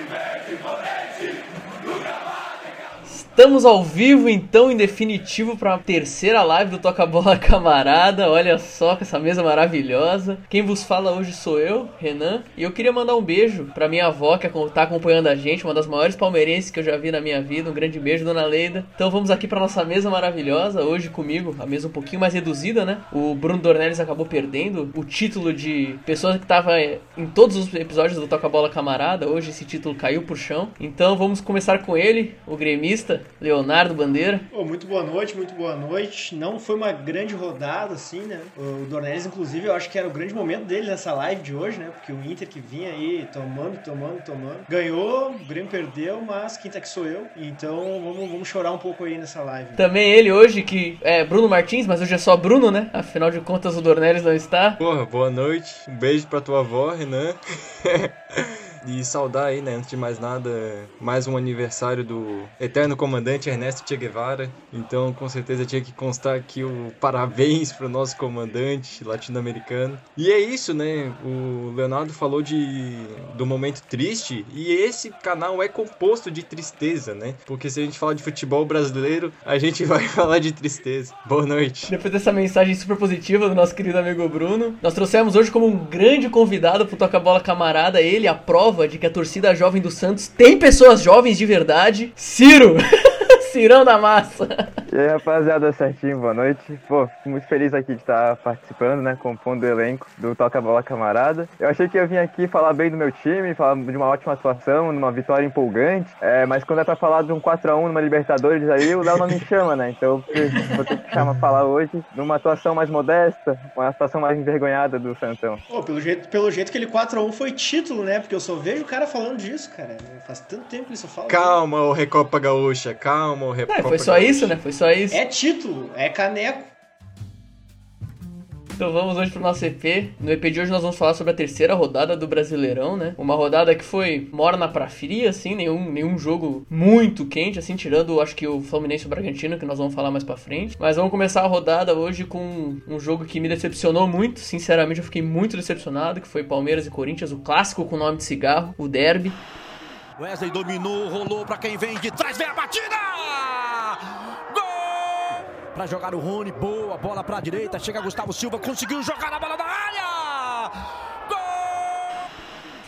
Universo imponente do Estamos ao vivo, então, em definitivo, para a terceira live do Toca Bola Camarada. Olha só com essa mesa maravilhosa. Quem vos fala hoje sou eu, Renan. E eu queria mandar um beijo para minha avó que está acompanhando a gente, uma das maiores palmeirenses que eu já vi na minha vida. Um grande beijo, dona Leida. Então vamos aqui para nossa mesa maravilhosa. Hoje comigo, a mesa um pouquinho mais reduzida, né? O Bruno Dornelles acabou perdendo o título de pessoa que estava em todos os episódios do Toca Bola Camarada. Hoje esse título caiu por chão. Então vamos começar com ele, o gremista. Leonardo Bandeira. Oh, muito boa noite, muito boa noite. Não foi uma grande rodada, assim, né? O Dornelles, inclusive, eu acho que era o grande momento dele nessa live de hoje, né? Porque o Inter que vinha aí tomando, tomando, tomando. Ganhou, o Grêmio perdeu, mas quem tá que sou eu. Então vamos, vamos chorar um pouco aí nessa live. Também ele hoje, que é Bruno Martins, mas hoje é só Bruno, né? Afinal de contas, o Dornelles não está. Porra, boa noite. Um beijo pra tua avó, Renan. E saudar aí, né, antes de mais nada, mais um aniversário do eterno comandante Ernesto Che Guevara. Então, com certeza tinha que constar aqui o parabéns pro nosso comandante latino-americano. E é isso, né? O Leonardo falou de do momento triste e esse canal é composto de tristeza, né? Porque se a gente falar de futebol brasileiro, a gente vai falar de tristeza. Boa noite. Depois dessa mensagem super positiva do nosso querido amigo Bruno, nós trouxemos hoje como um grande convidado pro Toca Bola Camarada ele, a prova de que a torcida jovem do Santos tem pessoas jovens de verdade, Ciro! Cirão da massa. E aí, rapaziada, certinho, boa noite. Pô, fico muito feliz aqui de estar participando, né, compondo o elenco do Toca Bola Camarada. Eu achei que ia vir aqui falar bem do meu time, falar de uma ótima atuação, numa vitória empolgante, é, mas quando é pra falar de um 4x1 numa Libertadores aí, o Léo não me chama, né, então vou ter que chamar falar hoje numa atuação mais modesta, uma atuação mais envergonhada do Santão. Pô, pelo jeito, pelo jeito que ele 4x1 foi título, né, porque eu só vejo o cara falando disso, cara. Faz tanto tempo que ele só fala. Calma, o Recopa Gaúcha, calma morrer. É, foi só isso, né? Foi só isso. É título, é caneco. Então vamos hoje pro nosso EP. No EP de hoje nós vamos falar sobre a terceira rodada do Brasileirão, né? Uma rodada que foi morna pra fria, assim, nenhum, nenhum jogo muito quente, assim, tirando acho que o Fluminense e o Bragantino, que nós vamos falar mais pra frente. Mas vamos começar a rodada hoje com um jogo que me decepcionou muito, sinceramente eu fiquei muito decepcionado, que foi Palmeiras e Corinthians, o clássico com o nome de cigarro, o derby. Wesley dominou, rolou para quem vem de trás, vem a batida! Para jogar o Rony, boa bola para a direita, chega Gustavo Silva, conseguiu jogar a bola da área!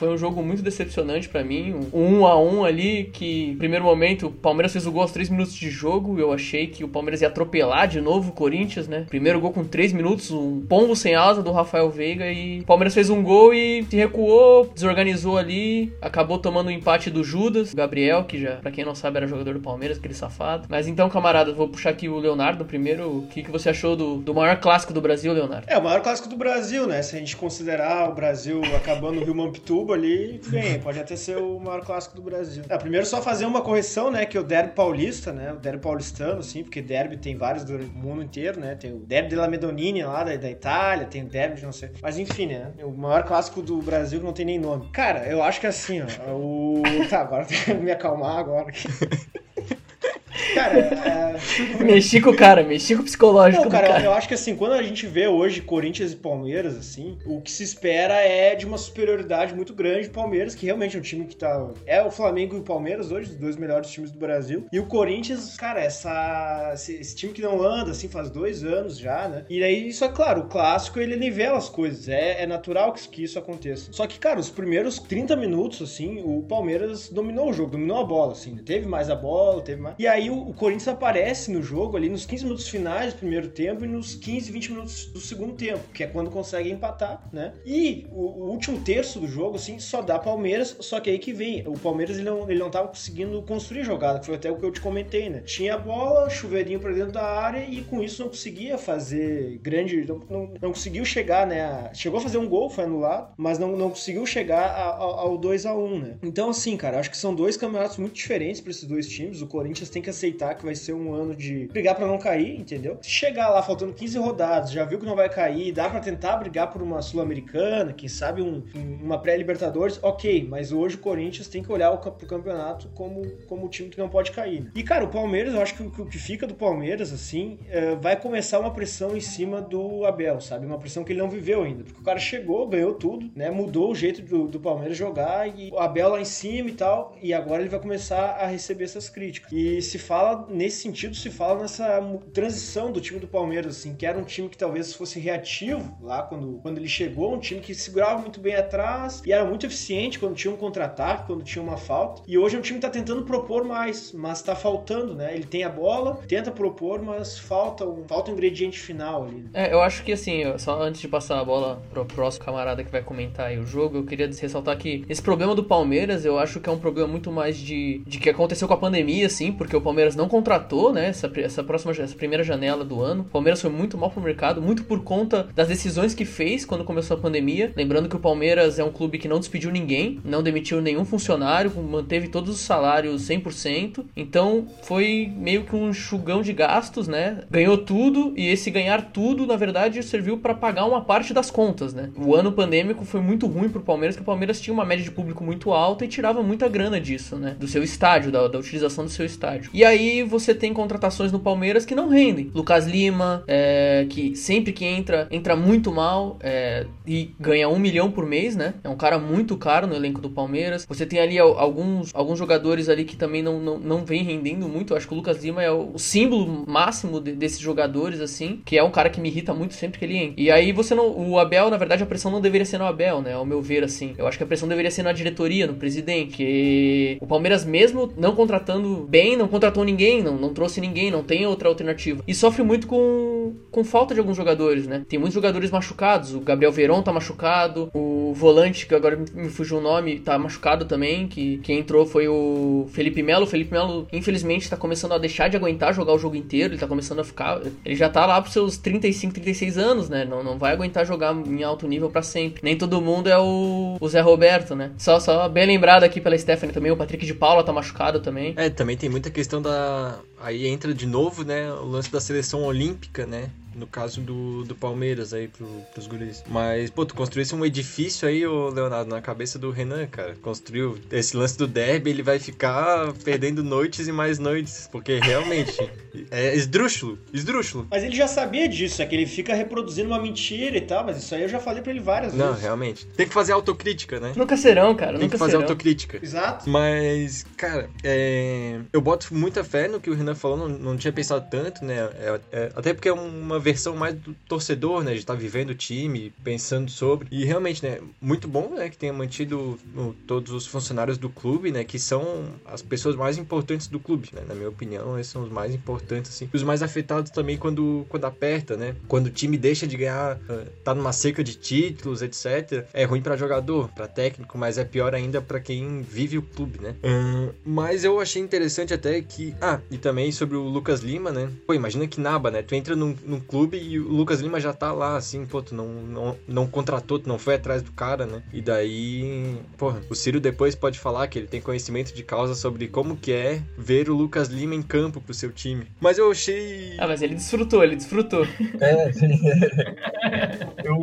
Foi um jogo muito decepcionante para mim. Um 1 a 1 ali que, primeiro momento, o Palmeiras fez o gol aos 3 minutos de jogo. Eu achei que o Palmeiras ia atropelar de novo o Corinthians, né? Primeiro gol com 3 minutos, um pombo sem asa do Rafael Veiga e o Palmeiras fez um gol e se recuou, desorganizou ali, acabou tomando o um empate do Judas, o Gabriel, que já, para quem não sabe, era jogador do Palmeiras, aquele safado. Mas então, camarada, vou puxar aqui o Leonardo primeiro. O que, que você achou do, do maior clássico do Brasil, Leonardo? É, o maior clássico do Brasil, né? Se a gente considerar o Brasil acabando no Rio Mampituba ali, bem, pode até ser o maior clássico do Brasil. Ah, primeiro só fazer uma correção, né, que o derby paulista, né, o derby paulistano, sim, porque derby tem vários do mundo inteiro, né, tem o derby de la Medonini lá da, da Itália, tem o derby de não sei, mas enfim, né, o maior clássico do Brasil não tem nem nome. Cara, eu acho que assim, ó, o... Tá, agora tem que me acalmar agora. Cara, é... mexi com o cara, mexi com o psicológico. Não, cara, cara, eu acho que assim, quando a gente vê hoje Corinthians e Palmeiras, assim, o que se espera é de uma superioridade muito grande do Palmeiras, que realmente é um time que tá. É o Flamengo e o Palmeiras hoje, os dois melhores times do Brasil. E o Corinthians, cara, essa, esse, esse time que não anda, assim, faz dois anos já, né? E aí, isso é claro, o clássico ele nivela as coisas. É, é natural que, que isso aconteça. Só que, cara, os primeiros 30 minutos, assim, o Palmeiras dominou o jogo, dominou a bola, assim. Teve mais a bola, teve mais. E aí o, o Corinthians aparece no jogo ali nos 15 minutos finais do primeiro tempo e nos 15, 20 minutos do segundo tempo, que é quando consegue empatar, né? E o, o último terço do jogo, assim, só dá Palmeiras, só que aí que vem. O Palmeiras ele não, ele não tava conseguindo construir jogada, que foi até o que eu te comentei, né? Tinha a bola, chuveirinho pra dentro da área e com isso não conseguia fazer grande. Não, não, não conseguiu chegar, né? Chegou a fazer um gol, foi anulado, mas não, não conseguiu chegar a, a, ao 2 a 1 né? Então, assim, cara, acho que são dois campeonatos muito diferentes para esses dois times. O Corinthians tem que aceitar que vai ser um ano de brigar para não cair, entendeu? Se chegar lá faltando 15 rodadas, já viu que não vai cair, dá para tentar brigar por uma Sul-Americana, quem sabe um, uma pré-Libertadores, ok, mas hoje o Corinthians tem que olhar pro campeonato como, como o time que não pode cair. Né? E, cara, o Palmeiras, eu acho que o que fica do Palmeiras, assim, é, vai começar uma pressão em cima do Abel, sabe? Uma pressão que ele não viveu ainda, porque o cara chegou, ganhou tudo, né? Mudou o jeito do, do Palmeiras jogar e o Abel lá em cima e tal, e agora ele vai começar a receber essas críticas. E se fala, nesse sentido, se fala nessa transição do time do Palmeiras, assim, que era um time que talvez fosse reativo lá quando, quando ele chegou, um time que segurava muito bem atrás e era muito eficiente quando tinha um contra-ataque, quando tinha uma falta. E hoje é um time que tá tentando propor mais, mas tá faltando, né? Ele tem a bola, tenta propor, mas falta um, falta um ingrediente final ali. Né? É, eu acho que assim, só antes de passar a bola pro próximo camarada que vai comentar aí o jogo, eu queria ressaltar que esse problema do Palmeiras, eu acho que é um problema muito mais de, de que aconteceu com a pandemia, assim, porque o Palmeiras não contratou, né, essa, essa próxima, essa primeira janela do ano. O Palmeiras foi muito mal pro mercado, muito por conta das decisões que fez quando começou a pandemia. Lembrando que o Palmeiras é um clube que não despediu ninguém, não demitiu nenhum funcionário, manteve todos os salários 100%. Então foi meio que um enxugão de gastos, né? Ganhou tudo e esse ganhar tudo, na verdade, serviu para pagar uma parte das contas, né? O ano pandêmico foi muito ruim pro Palmeiras, que o Palmeiras tinha uma média de público muito alta e tirava muita grana disso, né? Do seu estádio, da, da utilização do seu estádio. E aí você tem contratações no Palmeiras que não rendem. Lucas Lima, é, que sempre que entra, entra muito mal é, e ganha um milhão por mês, né? É um cara muito caro no elenco do Palmeiras. Você tem ali alguns, alguns jogadores ali que também não, não, não vem rendendo muito. Eu acho que o Lucas Lima é o, símbolo máximo de, desses jogadores, assim, que é um cara que me irrita muito sempre que ele entra. E aí você não. O Abel, na verdade, a pressão não deveria ser no Abel, né? Ao meu ver, assim. Eu acho que a pressão deveria ser na diretoria, no presidente. Que o Palmeiras, mesmo não contratando bem, não contratou ninguém, não, não trouxe ninguém, não tem outra alternativa. E sofre muito com, com falta de alguns jogadores, né? Tem muitos jogadores machucados. O Gabriel Veron tá machucado. O volante, que agora me fugiu o nome, tá machucado também. Que quem entrou foi o Felipe Melo. O Felipe Melo, infelizmente, tá começando a deixar de aguentar jogar o jogo inteiro. Ele tá começando a ficar. Ele já tá lá pros seus 35, 36 anos, né? Não, não vai aguentar jogar em alto nível para sempre. Nem todo mundo é o, o Zé Roberto, né? Só, só bem lembrado aqui pela Stephanie também. O Patrick de Paula tá machucado também. É, também tem muita questão da. Aí entra de novo, né? O lance da seleção olímpica, né? No caso do, do Palmeiras aí pro, pros guris. Mas, pô, tu construísse um edifício aí, ô Leonardo, na cabeça do Renan, cara. Construiu esse lance do derby, ele vai ficar perdendo noites e mais noites, porque realmente é esdrúxulo, esdrúxulo. Mas ele já sabia disso, é que ele fica reproduzindo uma mentira e tal, mas isso aí eu já falei pra ele várias Não, vezes. Não, realmente. Tem que fazer autocrítica, né? Nunca serão, cara, Tem nunca que fazer serão. autocrítica. Exato. Mas, cara, é... eu boto muita fé no que o Renan falou, não, não tinha pensado tanto, né? É, é, até porque é uma versão mais do torcedor, né? De estar tá vivendo o time, pensando sobre. E realmente, né? Muito bom, né? Que tenha mantido todos os funcionários do clube, né? Que são as pessoas mais importantes do clube, né? Na minha opinião, esses são os mais importantes, assim. Os mais afetados também quando, quando aperta, né? Quando o time deixa de ganhar, ah, tá numa seca de títulos, etc. É ruim para jogador, para técnico, mas é pior ainda para quem vive o clube, né? Hum, mas eu achei interessante até que. Ah, e também sobre o Lucas Lima, né? Pô, imagina que naba, né? Tu entra num, num clube e o Lucas Lima já tá lá, assim, pô, tu não, não, não contratou, tu não foi atrás do cara, né? E daí, porra, o Ciro depois pode falar que ele tem conhecimento de causa sobre como que é ver o Lucas Lima em campo pro seu time. Mas eu achei. Ah, mas ele desfrutou, ele desfrutou. É, sim. eu.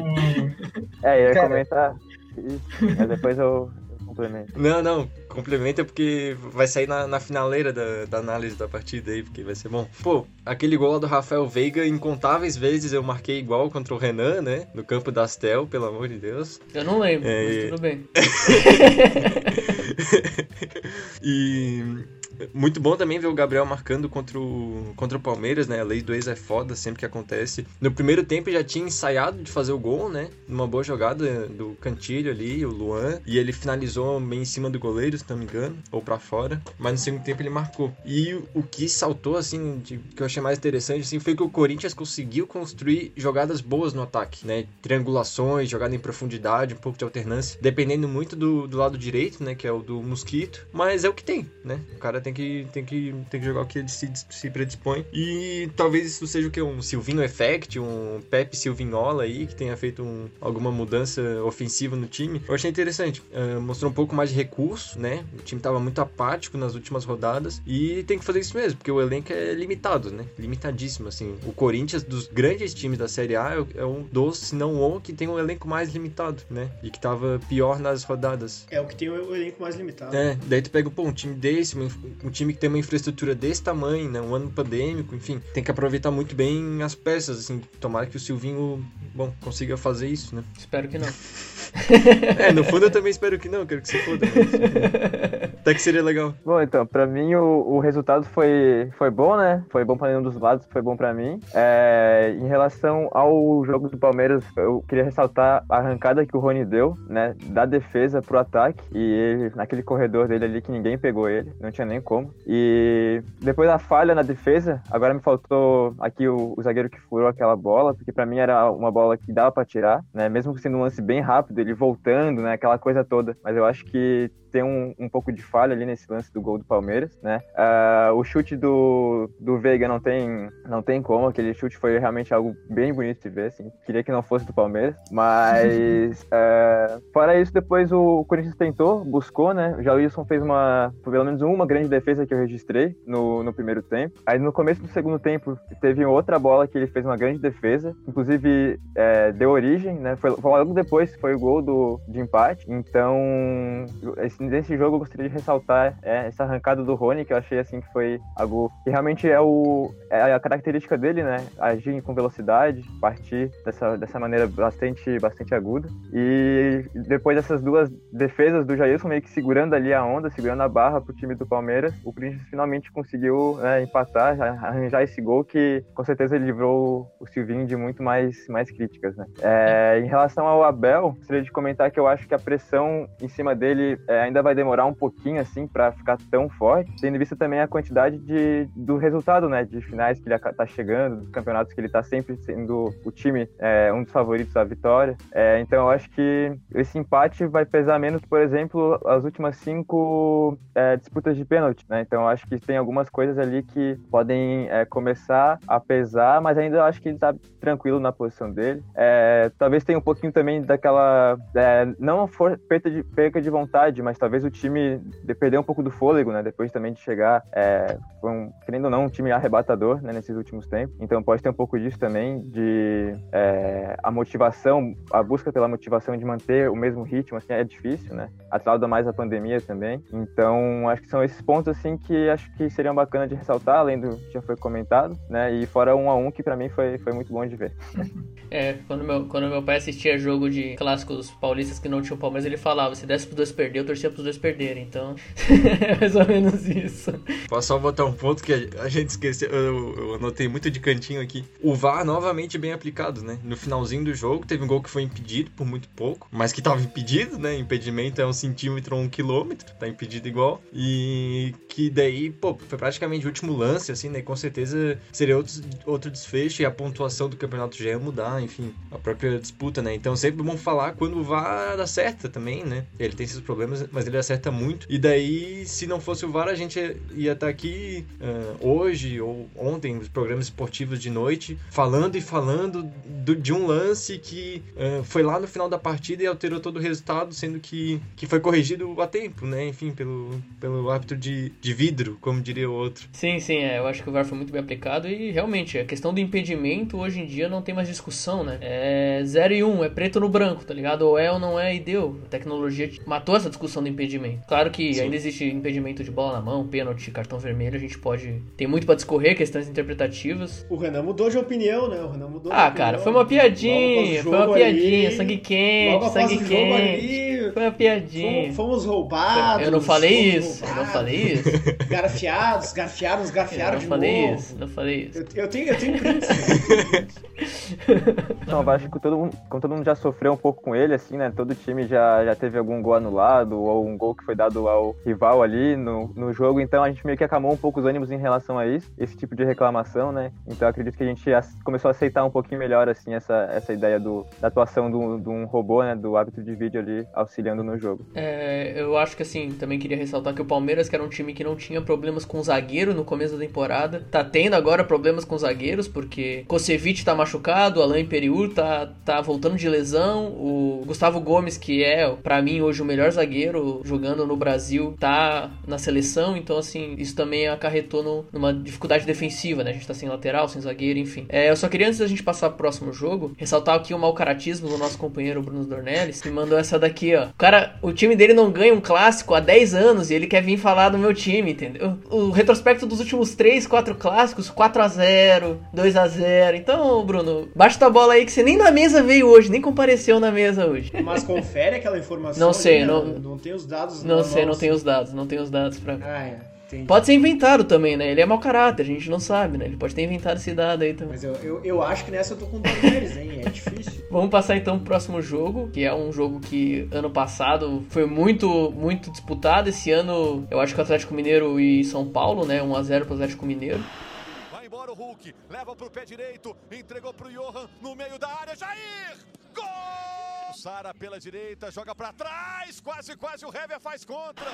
É, eu ia Cara. comentar mas depois eu complemento. Não, não, complementa porque vai sair na, na finaleira da, da análise da partida aí, porque vai ser bom. Pô, aquele gol do Rafael Veiga, incontáveis vezes eu marquei igual contra o Renan, né? No campo da Astel, pelo amor de Deus. Eu não lembro, É, mas tudo bem. e muito bom também ver o Gabriel marcando contra o, contra o Palmeiras, né? A lei do ex é foda sempre que acontece. No primeiro tempo já tinha ensaiado de fazer o gol, né? Numa boa jogada do Cantilho ali, o Luan. E ele finalizou bem em cima do goleiro, se não me engano, ou pra fora. Mas no segundo tempo ele marcou. E o- o que saltou, assim, de- que eu achei mais interessante, assim, foi que o Corinthians conseguiu construir jogadas boas no ataque, né? Triangulações, jogada em profundidade, um pouco de alternância. Dependendo muito do, do lado direito, né? Que é o do Mosquito. Mas é o que tem, né? O cara tem tem que, tem que, tem que jogar o que ele se, se predispõe. E talvez isso seja o que? Um Silvino Effect, um Pepe Silvinola aí, que tenha feito um, alguma mudança ofensiva no time. Eu achei interessante. Uh, mostrou um pouco mais de recurso, né? O time tava muito apático nas últimas rodadas e tem que fazer isso mesmo, porque o elenco é limitado, né? Limitadíssimo, assim. O Corinthians, dos grandes times da Série A, é um dos, se não o, que tem um elenco mais limitado, né? E que tava pior nas rodadas. É o que tem o elenco mais limitado. É, daí tu pega, pô, um time desse, um time que tem uma infraestrutura desse tamanho, né? Um ano pandêmico, enfim, tem que aproveitar muito bem as peças, assim. Tomara que o Silvinho, bom, consiga fazer isso, né? Espero que não. é, no fundo eu também espero que não, quero que se foda. Mas... Até que seria legal. Bom, então, pra mim o, o resultado foi, foi bom, né? Foi bom pra nenhum dos lados, foi bom pra mim. É, em relação ao jogo do Palmeiras, eu queria ressaltar a arrancada que o Rony deu, né? Da defesa pro ataque. E ele, naquele corredor dele ali que ninguém pegou ele, não tinha nem como. E depois da falha na defesa, agora me faltou aqui o, o zagueiro que furou aquela bola, porque pra mim era uma bola que dava pra tirar, né? Mesmo sendo um lance bem rápido, ele voltando, né? Aquela coisa toda. Mas eu acho que tem um, um pouco de falha ali nesse lance do gol do Palmeiras, né? Uh, o chute do, do Veiga não tem, não tem como, aquele chute foi realmente algo bem bonito de ver, assim. Queria que não fosse do Palmeiras, mas uh, fora isso, depois o Corinthians tentou, buscou, né? O Jailson fez uma, pelo menos uma grande defesa que eu registrei no, no primeiro tempo. Aí no começo do segundo tempo teve outra bola que ele fez uma grande defesa, inclusive é, deu origem, né? Foi, foi logo depois foi o gol do, de empate. Então, esse nesse jogo eu gostaria de ressaltar é, essa arrancada do Rony, que eu achei assim que foi algo que realmente é, o, é a característica dele, né? Agir com velocidade, partir dessa, dessa maneira bastante, bastante aguda. E depois dessas duas defesas do Jailson meio que segurando ali a onda, segurando a barra pro time do Palmeiras, o Corinthians finalmente conseguiu né, empatar, arranjar esse gol que com certeza livrou o Silvinho de muito mais, mais críticas, né? É, em relação ao Abel, gostaria de comentar que eu acho que a pressão em cima dele é, ainda vai demorar um pouquinho assim para ficar tão forte, tendo em vista também a quantidade de, do resultado, né, de finais que ele tá chegando, dos campeonatos que ele tá sempre sendo o time é, um dos favoritos à vitória. É, então eu acho que esse empate vai pesar menos, por exemplo, as últimas cinco é, disputas de pênalti, né? Então eu acho que tem algumas coisas ali que podem é, começar a pesar, mas ainda eu acho que ele tá tranquilo na posição dele. É, talvez tenha um pouquinho também daquela é, não for perda de perca de vontade, mas talvez o time perdeu um pouco do fôlego, né? Depois também de chegar, é, foi um, querendo ou não, um time arrebatador né, nesses últimos tempos. Então pode ter um pouco disso também, de é, a motivação, a busca pela motivação de manter o mesmo ritmo, assim, é difícil, né? Atrelado mais a pandemia também. Então acho que são esses pontos, assim, que acho que seriam bacana de ressaltar, além do que já foi comentado, né? E fora um a um, que para mim foi, foi muito bom de ver. É, quando meu, quando meu pai assistia jogo de clássicos paulistas que não tinham Palmeiras, ele falava, se desse pros dois perder, eu torcia pros dois perderem. Então, é mais ou menos isso. Posso só botar um ponto que a gente esqueceu, eu, eu anotei muito de cantinho aqui. O VAR novamente bem aplicado, né? No finalzinho do jogo, teve um gol que foi impedido por muito pouco, mas que tava impedido, né? Impedimento é um centímetro ou um quilômetro, tá impedido igual. E que daí, pô, foi praticamente o último lance, assim, né? Com certeza seria outro, outro desfecho e a pontuação do campeonato já ia mudar, enfim, a própria disputa, né? Então sempre bom falar quando o VAR acerta também, né? Ele tem esses problemas, mas ele acerta muito. E daí, se não fosse o VAR, a gente ia estar tá aqui uh, hoje ou ontem, nos programas esportivos de noite, falando e falando do, de um lance que uh, foi lá no final da partida e alterou todo o resultado, sendo que, que foi corrigido a tempo, né? Enfim, pelo, pelo árbitro de, de vidro, como diria o outro. Sim, sim, é, eu acho que o VAR foi muito bem aplicado e realmente a questão do impedimento hoje em dia não tem mais discussão, né? É 0 e 1, um, é preto no branco, tá ligado? Ou é ou não é e deu. A tecnologia matou essa discussão do impedimento. Claro que sim. ainda existe impedimento de bola na mão, pênalti, cartão vermelho, a gente pode. Tem muito para discorrer, questões interpretativas. O Renan mudou de opinião, né? O Renan mudou Ah, cara, foi uma piadinha, foi uma piadinha, ali, sangue quente, sangue quente. Ali, foi uma piadinha. Fomos, fomos roubados. Eu não falei isso, roubados. eu não falei isso. Garfiados, garfiados, garfiaram de novo. Não falei isso, não falei isso. Eu, eu tenho, eu tenho prints. relação ao Vasco, todo mundo, como todo mundo já sofreu um pouco com ele, assim, né? Todo time já, já teve algum gol anulado ou um gol que foi dado ao rival ali no, no jogo, então a gente meio que acalmou um pouco os ânimos em relação a isso, esse tipo de reclamação, né? Então acredito que a gente começou a aceitar um pouquinho melhor, assim, essa, essa ideia do, da atuação de um robô, né? Do árbitro de vídeo ali auxiliando no jogo. É, eu acho que, assim, também queria ressaltar que o Palmeiras, que era um time que não tinha problemas com zagueiro no começo da temporada, tá tendo agora problemas com zagueiros, porque Kosevic tá machucado, Alain Periur tá, tá voltando de lesão, o Gustavo Gomes, que é, para mim, hoje o melhor zagueiro jogando no Brasil, tá na seleção, então, assim, isso também acarretou no, numa dificuldade defensiva, né? A gente tá sem lateral, sem zagueiro, enfim. É, eu só queria, antes da gente passar pro próximo jogo, ressaltar aqui o mau caratismo do nosso companheiro Bruno Dornelles, que mandou essa daqui, ó. O cara, o time dele não ganha um clássico há 10 anos e ele quer vir falar do meu time, entendeu? O retrospecto dos últimos 3, 4 clássicos, 4 a 0 2 a 0 Então, Bruno, baixa tua bola aí que você nem na mesa veio hoje, nem compareceu na mesa hoje. Mas confere aquela informação. Não sei, ali, não, não, não tem os dados. Não sei, não tem os dados, não tem os dados pra. Ah, é. Entendi. Pode ser inventado também, né? Ele é mau caráter, a gente não sabe, né? Ele pode ter inventado esse dado aí também. Mas eu, eu, eu acho que nessa eu tô com dor deles, hein? É difícil. Vamos passar então pro próximo jogo, que é um jogo que ano passado foi muito, muito disputado. Esse ano eu acho que o Atlético Mineiro e São Paulo, né? 1x0 pro Atlético Mineiro. Embora o Hulk, leva pro pé direito, entregou pro Johan no meio da área, Jair! Gol! Sara pela direita, joga para trás, quase, quase o Hever faz contra.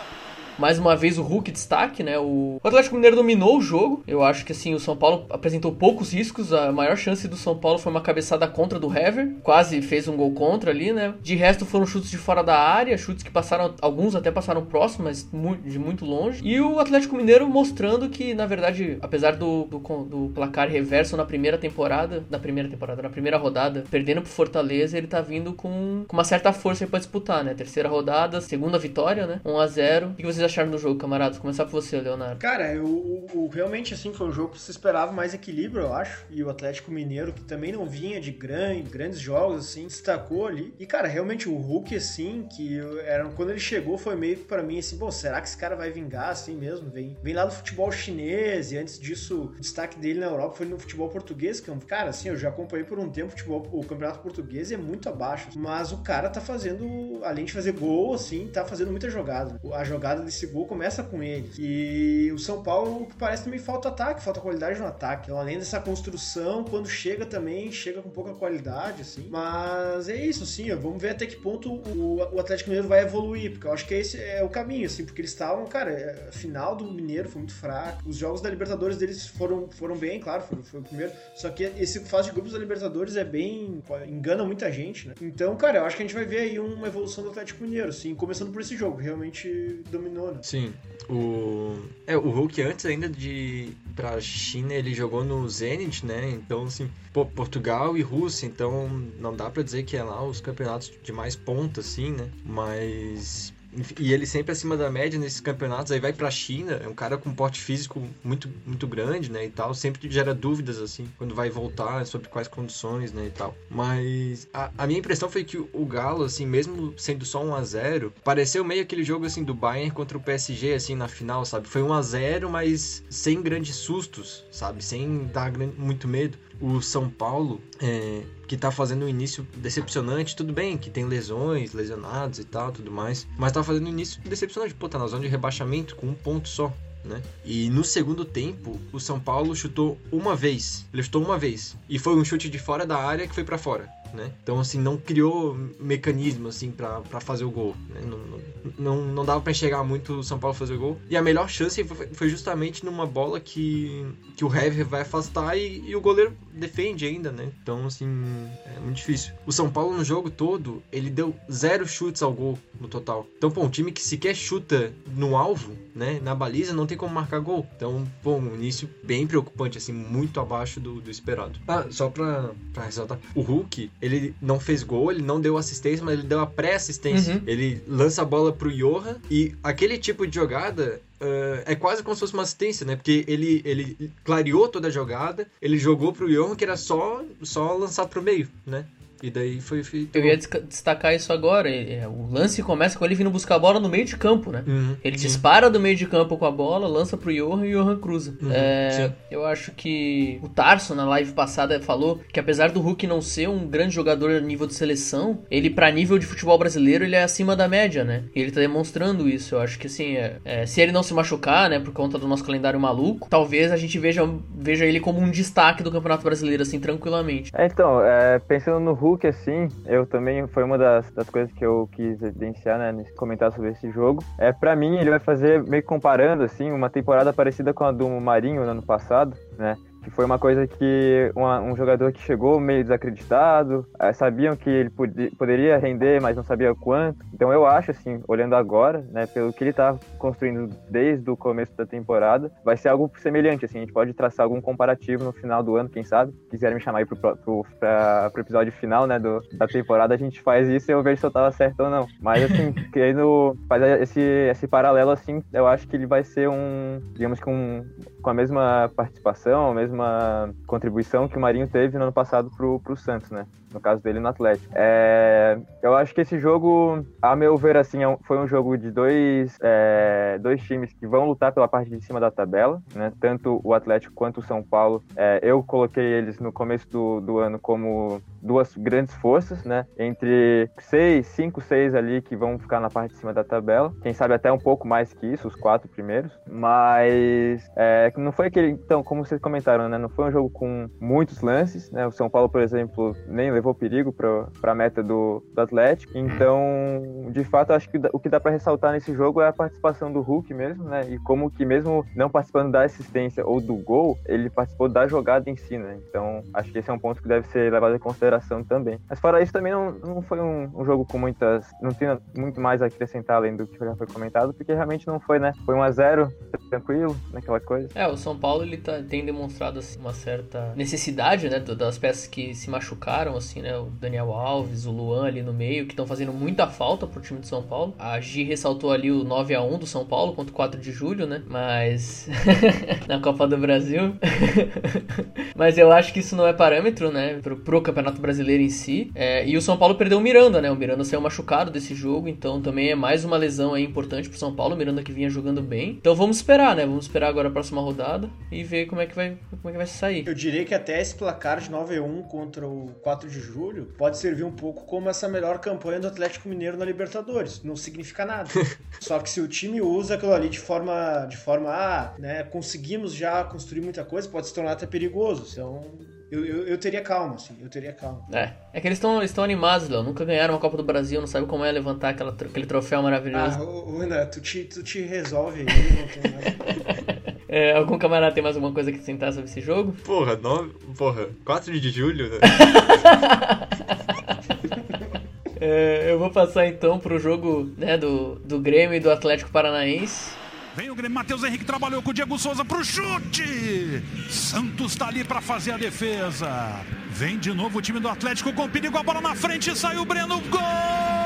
Mais uma vez o Hulk destaque, né? O... Atlético Mineiro dominou o jogo. Eu acho que assim, o São Paulo apresentou poucos riscos. A maior chance do São Paulo foi uma cabeçada contra do Hever. Quase fez um gol contra ali, né? De resto foram chutes de fora da área, chutes que passaram, alguns até passaram próximo, mas de muito longe. E o Atlético Mineiro mostrando que, na verdade, apesar do, do, do placar reverso na primeira temporada, na primeira temporada, na primeira rodada, perdendo pro Fortaleza, ele tá vindo com, com uma certa força para disputar, né? Terceira rodada, segunda vitória, né? 1 a 0 O que vocês acharam do jogo, camaradas? Começar por você, Leonardo. Cara, eu, eu, realmente assim foi um jogo que se esperava mais equilíbrio, eu acho. E o Atlético Mineiro, que também não vinha de grande, grandes jogos, assim, destacou ali. E, cara, realmente o Hulk, assim, que era, quando ele chegou, foi meio que pra mim assim, pô, será que esse cara vai vingar assim mesmo? Vem, vem lá do futebol chinês, e antes disso, o destaque dele na Europa foi no futebol português, que, cara, assim, eu já acompanhei por um tempo o futebol, o campeonato português é muito abaixo. Mas o cara tá fazendo, além de fazer gol, assim, tá fazendo muita jogada. A jogada desse gol começa com ele. E o São Paulo, que parece também falta ataque, falta qualidade no ataque. Então, além dessa construção, quando chega também, chega com pouca qualidade, assim. Mas é isso, assim, vamos ver até que ponto o, o Atlético Mineiro vai evoluir, porque eu acho que esse é o caminho, assim, porque eles estavam, cara, a final do Mineiro foi muito fraco. Os jogos da Libertadores deles foram, foram bem, claro, foi, foi o primeiro. Só que esse fase de grupos da Libertadores é bem. engana muita gente, né? Então, cara, eu acho que a gente vai ver aí uma evolução do Atlético Mineiro, sim, começando por esse jogo, realmente dominou, né? Sim. O. É, o Hulk antes ainda de pra China, ele jogou no Zenit, né? Então, assim, pô, Portugal e Rússia, então não dá para dizer que é lá os campeonatos de mais ponta, assim, né? Mas e ele sempre acima da média nesses campeonatos. Aí vai pra China, é um cara com porte físico muito, muito grande, né? E tal. Sempre gera dúvidas, assim, quando vai voltar, sobre quais condições, né? E tal. Mas a, a minha impressão foi que o Galo, assim, mesmo sendo só 1 a 0 pareceu meio aquele jogo, assim, do Bayern contra o PSG, assim, na final, sabe? Foi 1 a 0 mas sem grandes sustos, sabe? Sem dar muito medo o São Paulo, é, que tá fazendo um início decepcionante, tudo bem, que tem lesões, lesionados e tal, tudo mais, mas tá fazendo um início decepcionante, pô, tá na zona de rebaixamento com um ponto só. Né? E no segundo tempo, o São Paulo chutou uma vez. Ele chutou uma vez. E foi um chute de fora da área que foi para fora né? Então, assim, não criou mecanismo, assim, para fazer o gol, né? Não, não, não dava para enxergar muito o São Paulo fazer o gol. E a melhor chance foi justamente numa bola que, que o Hever vai afastar e, e o goleiro defende ainda, né? Então, assim, é muito difícil. O São Paulo no jogo todo, ele deu zero chutes ao gol no total. Então, pô, um time que sequer chuta no alvo, né? Na baliza, não tem como marcar gol. Então, pô, um início bem preocupante, assim, muito abaixo do, do esperado. Ah, só pra, ressaltar, o Hulk, ele não fez gol, ele não deu assistência, mas ele deu a pré-assistência. Uhum. Ele lança a bola pro Johan e aquele tipo de jogada Uh, é quase como se fosse uma assistência, né? Porque ele, ele clareou toda a jogada, ele jogou pro Johan que era só, só lançar pro meio, né? E daí foi feito. Eu ia destacar isso agora. é, O lance começa com ele vindo buscar a bola no meio de campo, né? Uhum, Ele sim. dispara do meio de campo com a bola, lança pro Johan e o Johan cruza. Uhum, É, eu acho que o Tarso, na live passada, falou que apesar do Hulk não ser um grande jogador a nível de seleção, ele, pra nível de futebol brasileiro, ele é acima da média, né? E ele tá demonstrando isso. Eu acho que, assim, é- é, se ele não se machucar, né, por conta do nosso calendário maluco, talvez a gente veja, veja ele como um destaque do Campeonato Brasileiro, assim, tranquilamente. É, então, é, pensando no Hulk, assim, eu também, foi uma das, das coisas que eu quis evidenciar, né, comentar sobre esse jogo. É, pra mim, ele vai fazer, meio comparando, assim, uma temporada parecida com a do Marinho no ano passado, né, que foi uma coisa que uma- um jogador que chegou meio desacreditado, eh, sabiam que ele poderia render, mas não sabia o quanto. Então eu acho, assim, olhando agora, né, pelo que ele tá construindo desde o começo da temporada, vai ser algo semelhante, assim, a gente pode traçar algum comparativo no final do ano, quem sabe. Quiserem me chamar aí pro, pro, pro, pra- pro episódio final, né, do, da temporada, a gente faz isso e eu vejo se eu tava certo ou não. Mas, assim, querendo fazer esse, esse paralelo, assim, eu acho que ele vai ser um, digamos que um, com a mesma participação, a mesma contribuição que o Marinho teve no ano passado pro, pro Santos, né? No caso dele no Atlético. É, eu acho que esse jogo, a meu ver, assim, é foi um jogo de dois, é, dois times que vão lutar pela parte de cima da tabela, né? Tanto o Atlético quanto o São Paulo. É, eu coloquei eles no começo do, do ano como duas grandes forças, né? Entre seis, cinco, seis ali que vão ficar na parte de cima da tabela. Quem sabe até um pouco mais que isso, os quatro primeiros. Mas é, não foi aquele. Então, como vocês comentaram, né? Não foi um jogo com muitos lances, né? O São Paulo, por exemplo, nem levou perigo para a meta do, do Atlético. Então, de fato, acho que o que dá para ressaltar nesse jogo é a participação do Hulk mesmo, né? E como que mesmo não participando da assistência ou do gol, ele participou da jogada em si, né? Então, acho que esse é um ponto que deve ser levado em consideração também. Mas fora isso, também não, não foi um, um jogo com muitas. Não tinha muito mais a acrescentar além do que já foi comentado, porque realmente não foi, né? Foi 1 a 0 tranquilo, naquela coisa. É, o São Paulo ele tá- tem demonstrado assim, uma certa necessidade, né, das peças que se machucaram, assim, né, o Daniel Alves, o Luan ali no meio, que estão fazendo muita falta pro time de São Paulo. A Gi ressaltou ali o 9 a 1 do São Paulo contra o 4 de julho, né, mas na Copa do Brasil. mas eu acho que isso não é parâmetro, né, pro, pro Campeonato Brasileiro em si. É, e o São Paulo perdeu o Miranda, né, o Miranda saiu machucado desse jogo, então também é mais uma lesão aí importante pro São Paulo, o Miranda que vinha jogando bem. Então vamos esperar, né, vamos esperar agora a próxima rodada e ver como é que vai, como é que vai sair. Eu diria que até esse placar de 9 a 1 contra o 4 de julho pode servir um pouco como essa melhor campanha do Atlético Mineiro na Libertadores. Não significa nada. Só que se o time usa aquilo ali de forma, de forma ah, né, conseguimos já construir muita coisa, pode se tornar até perigoso. Então, eu, eu, eu teria calma, assim, eu teria calma. É, é que eles estão animados, Léo. Nunca ganharam uma Copa do Brasil, não sabe como é levantar aquela, aquele troféu maravilhoso. Ah, ô, Renan, tu te, tu te resolve aí, não tem nada. É, algum camarada tem mais alguma coisa que sentar sobre esse jogo? Porra, nove, porra, 4 de julho, né? É, eu vou passar então pro jogo né, do, do Grêmio e do Atlético Paranaense. Vem o Grêmio, Matheus Henrique trabalhou com o Diego Souza pro chute. Santos tá ali pra fazer a defesa. Vem de novo o time do Atlético com perigo, a bola na frente, sai o Breno, gol!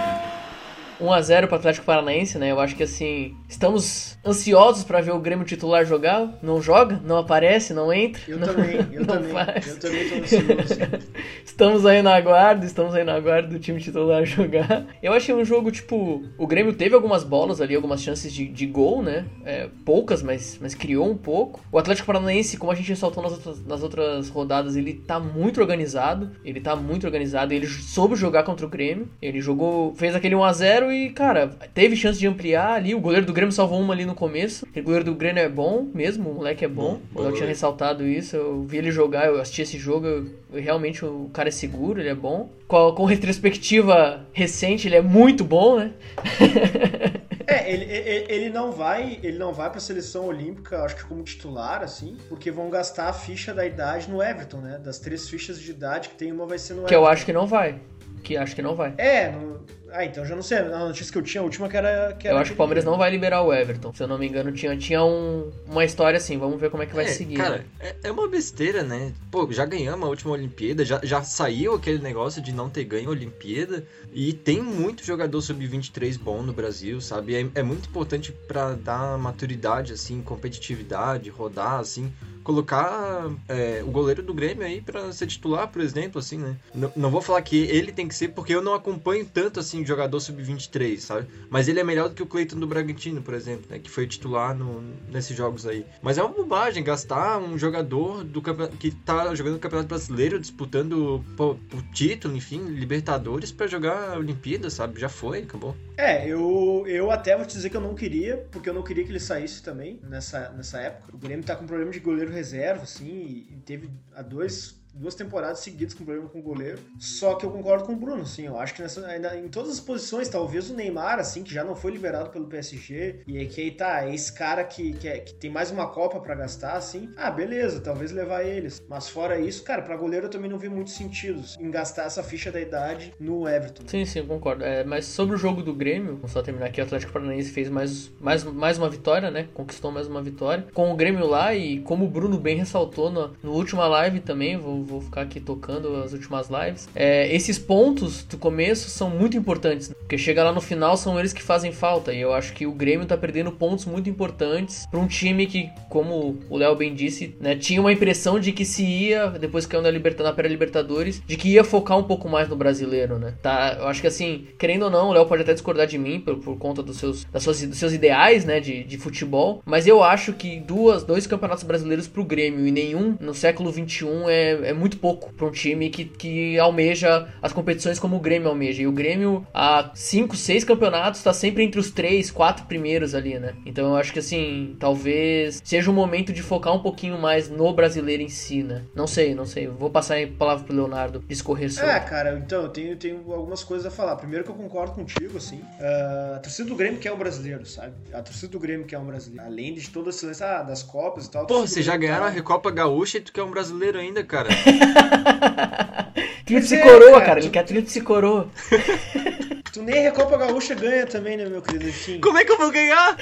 1x0 pro Atlético Paranaense, né? Eu acho que assim, estamos ansiosos pra ver o Grêmio titular jogar. Não joga, não aparece, não entra. Eu não, também, eu também. faz. Eu também tô ansioso. Estamos aí na aguardo, estamos aí na aguardo do time titular jogar. Eu achei um jogo, tipo, o Grêmio teve algumas bolas ali, algumas chances de, de gol, né? É, poucas, mas, mas criou um pouco. O Atlético Paranaense, como a gente ressaltou nas outras, nas outras rodadas, ele tá muito organizado. Ele tá muito organizado. Ele soube jogar contra o Grêmio. Ele jogou, fez aquele 1x0 e, cara, teve chance de ampliar ali. O goleiro do Grêmio salvou uma ali no começo. O goleiro do Grêmio é bom mesmo, o moleque é bom. Bom, eu tinha ressaltado isso. Eu vi ele jogar, eu assisti esse jogo. eu- eu- realmente o cara é seguro, ele é bom. Com, com retrospectiva recente, ele é muito bom, né? É, ele, ele, ele não vai, ele não vai pra seleção olímpica, acho que como titular, assim, porque vão gastar a ficha da idade no Everton, né? Das três fichas de idade que tem, uma vai ser no que eu Everton. acho que não vai. Que acho que não vai. É, não... ah, então já não sei. A notícia que eu tinha, a última que era. Que Eu era acho que o Palmeiras não vai liberar o Everton. Se eu não me engano, tinha, tinha um, uma história assim. Vamos ver como é que vai É, seguir. Cara, né? é, é uma besteira, né? Pô, já ganhamos a última Olimpíada, já, já saiu aquele negócio de não ter ganho a Olimpíada. E tem muito jogador sub-23 bom no Brasil, sabe? É, é muito importante pra dar maturidade, assim, competitividade, rodar, assim. Colocar é, o goleiro do Grêmio aí pra ser titular, por exemplo, assim, né? N não vou falar que ele tem que ser, porque eu não acompanho tanto, assim, jogador sub-23, sabe? Mas ele é melhor do que o Cleiton do Bragantino, por exemplo, né? Que foi titular no, nesses jogos aí. Mas é uma bobagem gastar um jogador do que tá jogando no Campeonato Brasileiro, disputando o título, enfim, Libertadores, para jogar Olimpíada, sabe? Já foi, acabou. É, eu, eu até vou te dizer que eu não queria, porque eu não queria que ele saísse também nessa, nessa época. O Grêmio tá com problema de goleiro reserva, assim, e teve há dois duas temporadas seguidas com problema com o goleiro. Só que eu concordo com o Bruno, assim, eu acho que nessa, ainda, em todas as posições, talvez o Neymar, assim, que já não foi liberado pelo PSG, e que aí tá, é esse cara que, que, é, que tem mais uma Copa para gastar, assim, ah, beleza, talvez levar eles. Mas fora isso, cara, pra goleiro eu também não vi muito sentido em gastar essa ficha da idade no Everton. Sim, sim, concordo. É, mas sobre o jogo do Grêmio, vamos só terminar aqui, o Atlético Paranaense fez mais, mais, mais uma vitória, né? Conquistou mais uma vitória. Com o Grêmio lá, e como o Bruno bem ressaltou no, no última live também, vou, vou ficar aqui tocando as últimas lives, é, esses pontos do começo são muito importantes, porque chega lá no final são eles que fazem falta, e eu acho que o Grêmio tá perdendo pontos muito importantes para um time que, como o Léo bem disse, né, tinha uma impressão de que se ia, depois que caiu na, na pré-Libertadores, de que ia focar um pouco mais no brasileiro, né? Tá, eu acho que assim, querendo ou não, o Léo pode até discordar de mim por, por conta dos seus, das suas, dos seus ideais, né, de, de futebol, mas eu acho que duas, dois campeonatos brasileiros pro Grêmio e nenhum no século XXI é, é muito pouco para um time que, que almeja as competições como o Grêmio almeja. E o Grêmio, há 5, 6 campeonatos, está sempre entre os 3, 4 primeiros ali, né? Então eu acho que assim, talvez seja o momento de focar um pouquinho mais no brasileiro em si, né? Não sei, não sei. Vou passar a palavra pro Leonardo discorrer sobre. É, cara, então eu tenho, tenho algumas coisas a falar. Primeiro que eu concordo contigo, assim. Uh, a torcida do Grêmio quer o brasileiro, sabe? A torcida do Grêmio quer um brasileiro. Além de toda a silêncio ah, das Copas e tal. Pô, você já ganharam a Recopa Gaúcha e tu quer um brasileiro ainda, cara. tríplice coroa, cara. cara. Ele quer tríplice coroa. Tu nem Recopa Gaúcha ganha também, né, meu querido? Enfim. Como é que eu vou ganhar?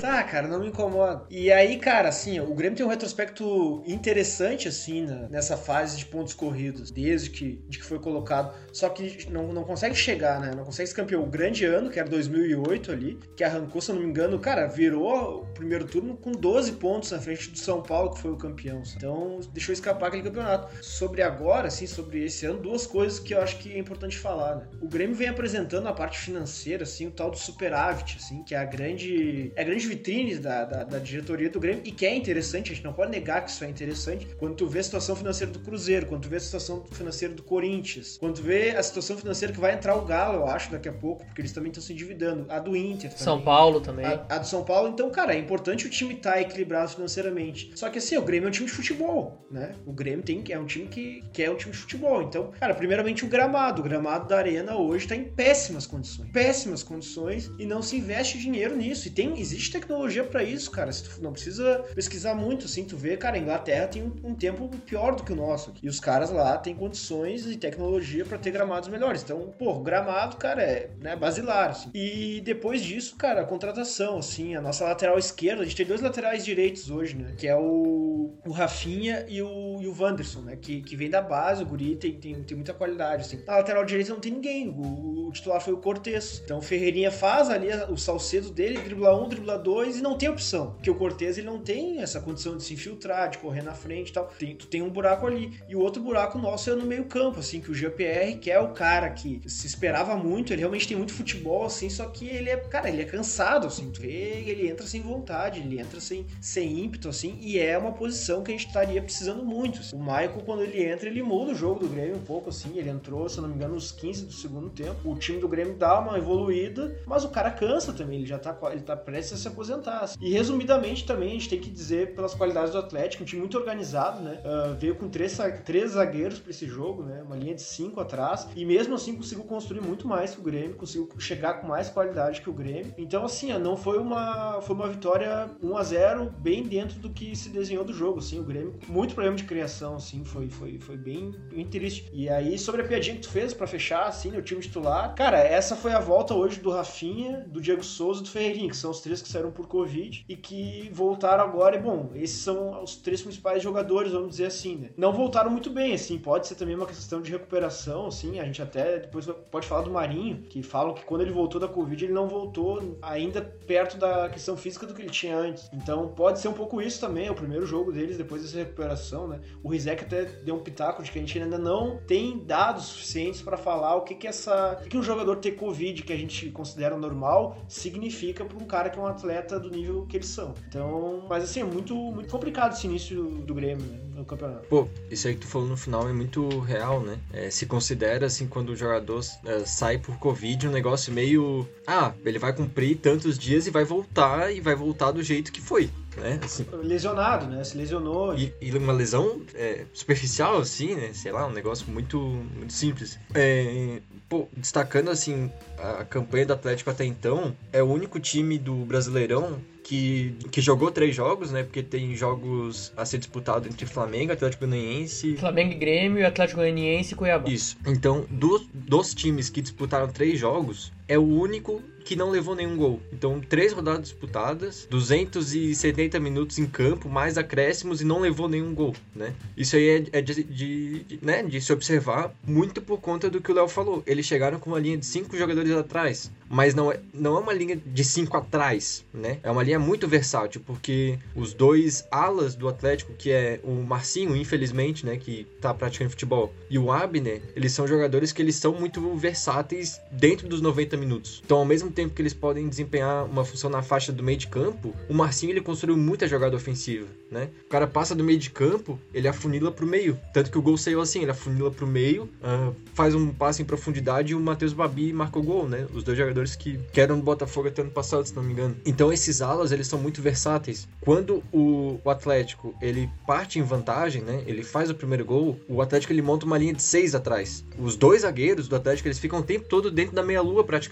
Tá, cara, não me incomoda. E aí, cara, assim, o Grêmio tem um retrospecto interessante, assim, né, nessa fase de pontos corridos, desde que, de que foi colocado. Só que não, não consegue chegar, né? Não consegue ser campeão. O grande ano, que era 2008 ali, que arrancou, se eu não me engano, cara, virou o primeiro turno com 12 pontos na frente do São Paulo, que foi o campeão. Então, deixou escapar aquele campeonato. Sobre agora, assim, sobre esse ano, duas coisas que eu acho que é importante falar, né? O Grêmio vem apresentando apresentando a parte financeira, assim, o tal do superávit, assim, que é a grande, é a grande vitrine da, da, da, diretoria do Grêmio e que é interessante, a gente não pode negar que isso é interessante. Quando tu vê a situação financeira do Cruzeiro, quando tu vê a situação financeira do Corinthians, quando tu vê a situação financeira que vai entrar o Galo, eu acho, daqui a pouco, porque eles também estão se endividando, a do Inter também. São Paulo também. A, a do São Paulo, então, cara, é importante o time estar tá equilibrado financeiramente. Só que assim, o Grêmio é um time de futebol, né? O Grêmio tem, é um time que, que é um time de futebol. Então, cara, primeiramente o gramado. O gramado da arena hoje tá em pé péssimas condições. Péssimas condições e não se investe dinheiro nisso. E tem, existe tecnologia para isso, cara. Se tu não precisa pesquisar muito, assim, tu vê, cara, a Inglaterra tem um, um tempo pior do que o nosso. E os caras lá têm condições e tecnologia para ter gramados melhores. Então, pô, gramado, cara, é né, basilar, assim. E depois disso, cara, a contratação, assim, a nossa lateral esquerda, a gente tem dois laterais direitos hoje, né? Que é o, o Rafinha e o, e o Wanderson, né? Que, que vem da base, o Guri tem, tem, tem muita qualidade, assim. Na lateral direita não tem ninguém. O, o titular foi o Cortez. Então o Ferreirinha faz ali o salcedo dele, dribla um, dribla dois e não tem opção. Porque o Cortez ele não tem essa condição de se infiltrar, de correr na frente e tal. Tem, tu tem um buraco ali. E o outro buraco nosso é no meio campo, assim, que o GPR, que é o cara que se esperava muito, ele realmente tem muito futebol, assim, só que ele é, cara, ele é cansado, assim, tu vê, ele entra sem vontade, ele entra sem, sem ímpeto, assim, e é uma posição que a gente estaria precisando muito. Assim. O Michael, quando ele entra, ele muda o jogo do Grêmio um pouco, assim, ele entrou, se não me engano, nos 15 do segundo tempo. O time do Grêmio dá uma evoluída, mas o cara cansa também, ele já tá, ele tá prestes a se aposentar. Assim. E resumidamente também a gente tem que dizer pelas qualidades do Atlético, um time muito organizado, né? Uh, veio com três, três zagueiros para esse jogo, né? Uma linha de cinco atrás, e mesmo assim conseguiu construir muito mais que o Grêmio, conseguiu chegar com mais qualidade que o Grêmio. Então, assim, não foi uma, foi uma vitória 1 a 0 bem dentro do que se desenhou do jogo, assim, o Grêmio, muito problema de criação assim, foi, foi, foi bem, bem triste. E aí, sobre a piadinha que tu fez pra fechar, assim, no time titular, cara, essa foi a volta hoje do Rafinha, do Diego Souza e do Ferreirinha, que são os três que saíram por Covid e que voltaram agora. E, bom, esses são os três principais jogadores, vamos dizer assim, né? Não voltaram muito bem, assim, pode ser também uma questão de recuperação, assim, a gente até depois pode falar do Marinho, que falam que quando ele voltou da Covid, ele não voltou ainda perto da questão física do que ele tinha antes. Então, pode ser um pouco isso também, é o primeiro jogo deles depois dessa recuperação, né? O Rizek até deu um pitaco de que a gente ainda não tem dados suficientes para falar o que que essa, o que, que um jogador ter Covid, que a gente considera normal, significa para um cara que é um atleta do nível que eles são. Então, mas assim, é muito, muito complicado esse início do Grêmio né, no campeonato. Pô, isso aí que tu falou no final é muito real, né? É, se considera, assim, quando o jogador é, sai por Covid, um negócio meio. Ah, ele vai cumprir tantos dias e vai voltar, e vai voltar do jeito que foi né? Assim, Lesionado, né? Se lesionou. E, e uma lesão é, superficial, assim, né? Sei lá, um negócio muito, muito simples. É, pô, destacando, assim, a campanha do Atlético até então, é o único time do Brasileirão que, que jogou três jogos, né? Porque tem jogos a ser disputado entre Flamengo, Atlético Goianiense... Flamengo e Grêmio, Atlético Goianiense e Cuiabá. Isso. Então, dos, dos times que disputaram três jogos, é o único que não levou nenhum gol. Então, três rodadas disputadas, 270 minutos em campo, mais acréscimos e não levou nenhum gol, né? Isso aí é, é de, de, de, né, de se observar muito por conta do que o Léo falou. Eles chegaram com uma linha de cinco jogadores atrás, mas não é, não é uma linha de cinco atrás, né? É uma linha muito versátil, porque os dois alas do Atlético, que é o Marcinho, infelizmente, né, que tá praticando futebol, e o Abner, eles são jogadores que eles são muito versáteis dentro dos 90 minutos. Então, ao mesmo tempo que eles podem desempenhar uma função na faixa do meio de campo, o Marcinho ele construiu muita jogada ofensiva, né? O cara passa do meio de campo, ele afunila pro meio. Tanto que o gol saiu assim, ele afunila pro meio, uh, faz um passe em profundidade e o Matheus Babi marca o gol, né? Os dois jogadores que, que eram do Botafogo até ano passado, se não me engano. Então esses alas, eles são muito versáteis. Quando o, o Atlético, ele parte em vantagem, né? Ele faz o primeiro gol, o Atlético ele monta uma linha de seis atrás. Os dois zagueiros do Atlético, eles ficam o tempo todo dentro da meia-lua praticamente.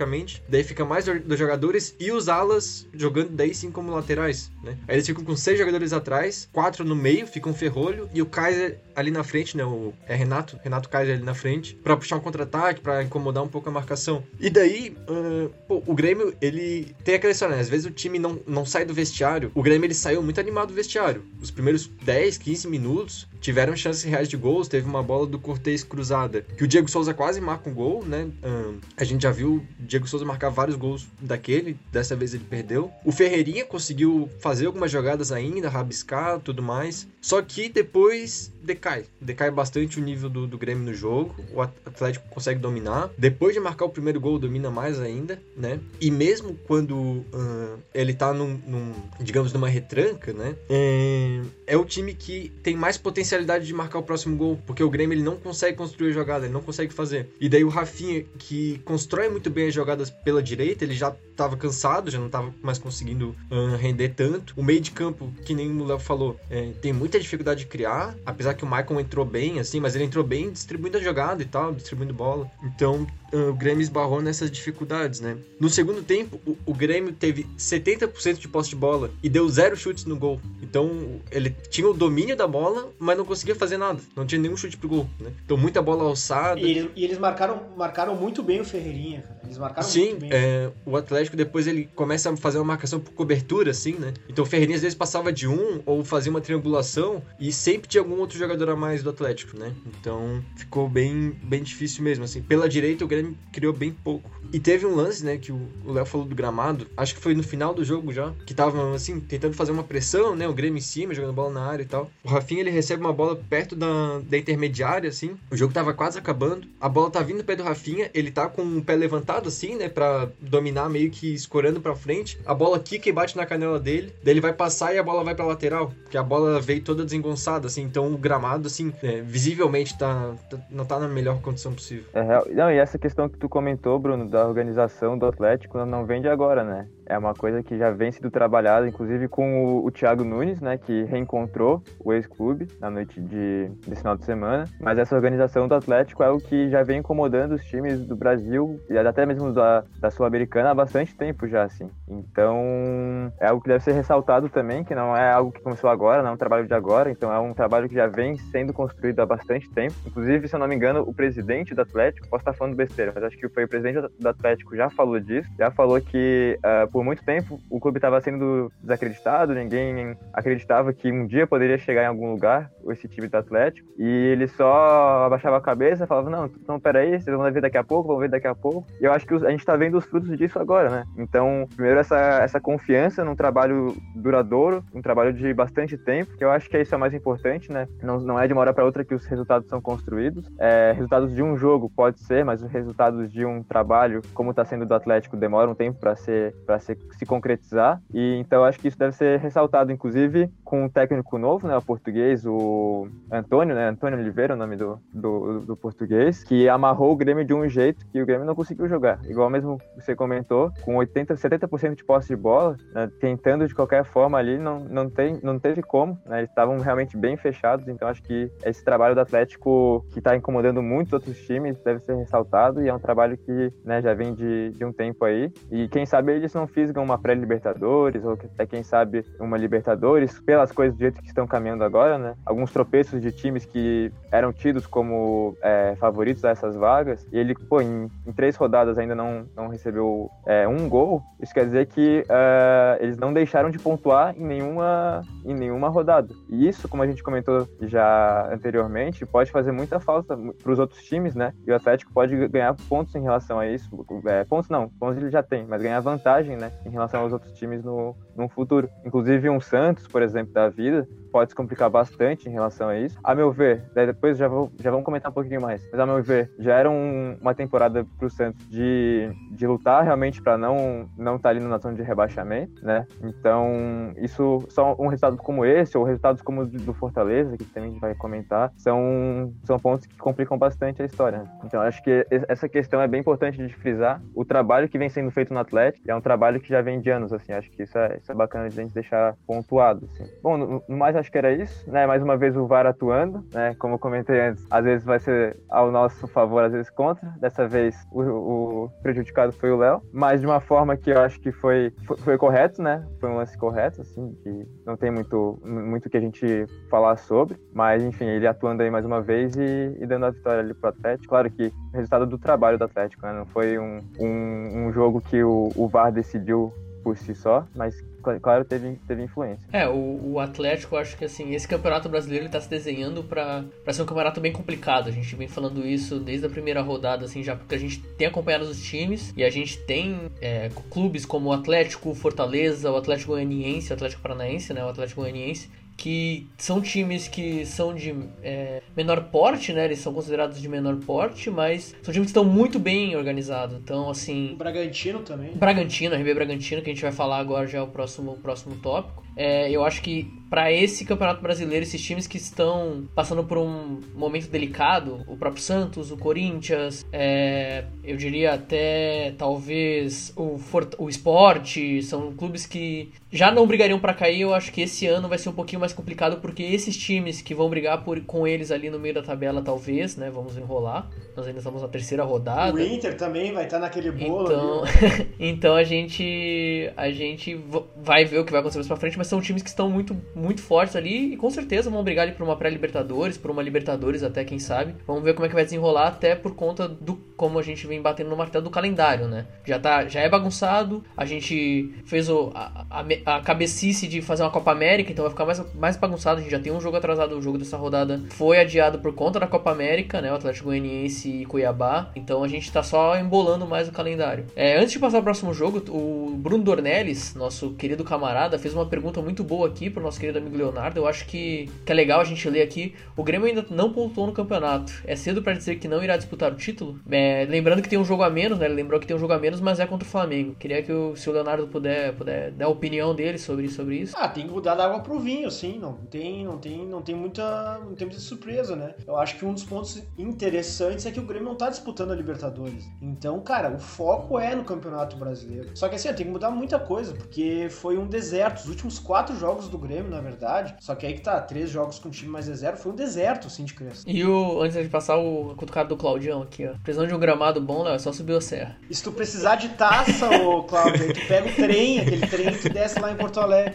Daí fica mais dos jogadores e os alas jogando daí sim como laterais, né? Aí eles ficam com seis jogadores atrás, quatro no meio, fica um ferrolho e o Kaiser ali na frente, né? O, é Renato, Renato Kaiser ali na frente, para puxar um contra-ataque, para incomodar um pouco a marcação. E daí, uh, pô, o Grêmio, ele tem aquela história, né? Às vezes o time não, não sai do vestiário. O Grêmio, ele saiu muito animado do vestiário. Os primeiros 10, 15 minutos tiveram chances reais de gols. Teve uma bola do Cortez cruzada, que o Diego Souza quase marca um gol, né? Uh, a gente já viu o Diego Souza marcar vários gols daquele, dessa vez ele perdeu. O Ferreirinha conseguiu fazer algumas jogadas ainda, rabiscar, tudo mais. Só que depois decai. Decai bastante o nível do, do Grêmio no jogo. O Atlético consegue dominar. Depois de marcar o primeiro gol, domina mais ainda, né? E mesmo quando uh, ele tá num, num, digamos, numa retranca, né? É, é, o time que tem mais potencialidade de marcar o próximo gol. Porque o Grêmio ele não consegue construir a jogada, ele não consegue fazer. E daí o Rafinha, que constrói muito bem as jogadas pela direita, ele já tava cansado, já não tava mais conseguindo uh, render tanto. O meio de campo, que nem o Léo falou, é, tem muita dificuldade de criar, apesar que o Michael entrou bem, assim, mas ele entrou bem distribuindo a jogada e tal, distribuindo bola. Então, o Grêmio esbarrou nessas dificuldades, né? No segundo tempo, o, o Grêmio teve 70% de posse de bola e deu zero chutes no gol. Então, ele tinha o domínio da bola, mas não conseguia fazer nada. Não tinha nenhum chute pro gol, né? Então, muita bola alçada. E eles, e eles marcaram, marcaram muito bem o Ferreirinha, cara. Eles marcaram Sim, muito bem. É, o Atlético depois ele começa a fazer uma marcação por cobertura, assim, né? Então o Ferreirinha às vezes passava de um ou fazia uma triangulação e sempre tinha algum outro jogador a mais do Atlético, né? Então ficou bem, bem difícil mesmo, assim. Pela direita o Grêmio criou bem pouco. E teve um lance, né, que o Léo falou do gramado, acho que foi no final do jogo já, que tava, assim, tentando fazer uma pressão, né, o Grêmio em cima, jogando bola na área e tal. O Rafinha, ele recebe uma bola perto da, da intermediária, assim, o jogo tava quase acabando, a bola tá vindo perto do Rafinha, ele tá com o pé levantado, assim, né, pra dominar meio que escorando pra frente, a bola quica e bate na canela dele, daí ele vai passar e a bola vai pra lateral, porque a bola veio toda desengonçada, assim, então o gramado, assim, é, visivelmente tá, tá, não tá na melhor condição possível. É real. Não, e essa questão que tu comentou, Bruno, da organização do Atlético não vem de agora, né? É uma coisa que já vem sido trabalhada, inclusive com o, o Thiago Nunes, né, que reencontrou o ex-clube na noite de, desse final de semana. Mas essa organização do Atlético é o que já vem incomodando os times do Brasil e até mesmo da, da Sul-Americana há bastante tempo já, assim. Então, é algo que deve ser ressaltado também, que não é algo que começou agora, não é um trabalho de agora, então é um trabalho que já vem sendo construído há bastante tempo. Inclusive, se eu não me engano, o presidente do Atlético, posso estar falando besteira, mas acho que foi o presidente do Atlético já falou disso, já falou que uh, por muito tempo o clube estava sendo desacreditado, ninguém acreditava que um dia poderia chegar em algum lugar esse time do Atlético, e ele só abaixava a cabeça, falava, não, não, peraí, vocês vão ver daqui a pouco, vão ver daqui a pouco, e eu acho que a gente está vendo os frutos disso agora, né? Então, primeiro essa, essa confiança num trabalho duradouro, um trabalho de bastante tempo, que eu acho que isso é mais importante, né? Não, não é de uma hora para outra que os resultados são construídos, é, resultados de um jogo pode ser, mas os resultados de um trabalho, como está sendo do Atlético, demora um tempo para ser se, se concretizar, e então acho que isso deve ser ressaltado, inclusive com um técnico novo, né, o português, o Antônio, né, Antônio Oliveira, o nome do, do, do português, que amarrou o Grêmio de um jeito que o Grêmio não conseguiu jogar. Igual mesmo você comentou, com 80, 70% de posse de bola, né, tentando de qualquer forma ali, não, não, tem, não teve como, né, eles estavam realmente bem fechados, então acho que esse trabalho do Atlético, que está incomodando muitos outros times, deve ser ressaltado, e é um trabalho que né, já vem de, de um tempo aí, e quem sabe eles não fisgam uma pré-Libertadores, ou até quem sabe uma Libertadores, pelas coisas do jeito que estão caminhando agora, né, alguns tropeços de times que eram tidos como é, favoritos a essas vagas, e ele, pô, em, em três rodadas ainda não, não recebeu é, um gol, isso quer dizer que uh, eles não deixaram de pontuar em nenhuma, em nenhuma rodada. E isso, como a gente comentou já anteriormente, pode fazer muita falta para os outros times, né? E o Atlético pode ganhar pontos em relação a isso. É, pontos não, pontos ele já tem, mas ganhar vantagem, né? Em relação aos outros times no, no futuro. Inclusive um Santos, por exemplo, da vida, pode se complicar bastante em relação a isso. A meu ver, depois já, vou, já vamos comentar um pouquinho mais, mas a meu ver, já era um, uma temporada para o Santos de, de lutar realmente para não não estar tá ali na zona de rebaixamento, né? Então, isso, só um resultado como esse, ou resultados como o do Fortaleza, que também a gente vai comentar, são, são pontos que complicam bastante a história. Então, acho que essa questão é bem importante de frisar. O trabalho que vem sendo feito no Atlético é um trabalho que já vem de anos, assim, acho que isso é, isso é bacana de a gente deixar pontuado, assim. Bom, no, no mais, acho que era isso, né? Mais uma vez o VAR atuando, né? Como eu comentei antes, às vezes vai ser ao nosso favor, às vezes contra. Dessa vez o, o prejudicado foi o Léo, mas de uma forma que eu acho que foi, foi, foi, correto, né? Foi um lance correto, assim, que não tem muito muito que a gente falar sobre, mas enfim, ele atuando aí mais uma vez e, e dando a vitória ali pro Atlético. Claro que resultado do trabalho do Atlético, né? Não foi um, um, um jogo que o, o VAR decidiu por si só, mas claro, teve, teve influência. É, o, o Atlético, acho que assim, esse campeonato brasileiro ele tá se desenhando para ser um campeonato bem complicado. A gente vem falando isso desde a primeira rodada, assim, já porque a gente tem acompanhado os times e a gente tem é, clubes como o Atlético, o Fortaleza, o Atlético Goianiense, o Atlético Paranaense, né? O Atlético Goianiense, que são times que são de é, menor porte, né? Eles são considerados de menor porte, mas são times que estão muito bem organizados. Então, assim. O Bragantino também. Bragantino, RB Bragantino, que a gente vai falar agora já é o próximo, o próximo tópico. É, eu acho que para esse Campeonato Brasileiro, esses times que estão passando por um momento delicado, o próprio Santos, o Corinthians, é, eu diria até talvez o, Fort o Sport, são clubes que já não brigariam para cair. Eu acho que esse ano vai ser um pouquinho mais complicado porque esses times que vão brigar por, com eles ali no meio da tabela, talvez, né? Vamos enrolar. Nós ainda estamos na terceira rodada. O Inter também vai estar naquele bolo. Então, então a gente a gente vai ver o que vai acontecer mais pra frente, mas são times que estão muito muito fortes ali e com certeza vão brigar ali por uma pré-Libertadores, por uma Libertadores até, quem sabe. Vamos ver como é que vai desenrolar, até por conta do como a gente vem batendo no martelo do calendário, né? Já, tá, já é bagunçado, a gente fez o, a, a, a cabecice de fazer uma Copa América, então vai ficar mais, mais bagunçado. A gente já tem um jogo atrasado, o jogo dessa rodada foi adiado por conta da Copa América, né? O Atlético Goianiense e Cuiabá. Então a gente tá só embolando mais o calendário. É, antes de passar ao próximo jogo, o Bruno Dornelles, nosso querido camarada, fez uma pergunta muito boa aqui pro nosso querido amigo Leonardo. Eu acho que, que é legal a gente ler aqui. O Grêmio ainda não pontuou no campeonato. É cedo para dizer que não irá disputar o título? É, lembrando que tem um jogo a menos, né? Ele lembrou que tem um jogo a menos, mas é contra o Flamengo. Queria que o, se o Leonardo puder, puder dar a opinião dele sobre, sobre isso. Ah, tem que mudar da água pro vinho, sim. Não tem, não tem, não tem muita, não tem muita surpresa, né? Eu acho que um dos pontos interessantes é que o Grêmio não tá disputando a Libertadores. Então, cara, o foco é no Campeonato Brasileiro. Só que assim, tem que mudar muita coisa, porque foi um deserto. Os últimos quatro jogos do Grêmio, na verdade, só que aí que tá, três jogos com o time mais reserva, foi um deserto, assim, de crença. E o, antes de passar o cutucado do Claudião aqui, ó. Precisando de um gramado bom, Léo, é só subir a serra. E se tu precisar de taça, ô Cláudio, aí tu pega o trem, aquele trem que desce lá em Porto Alegre.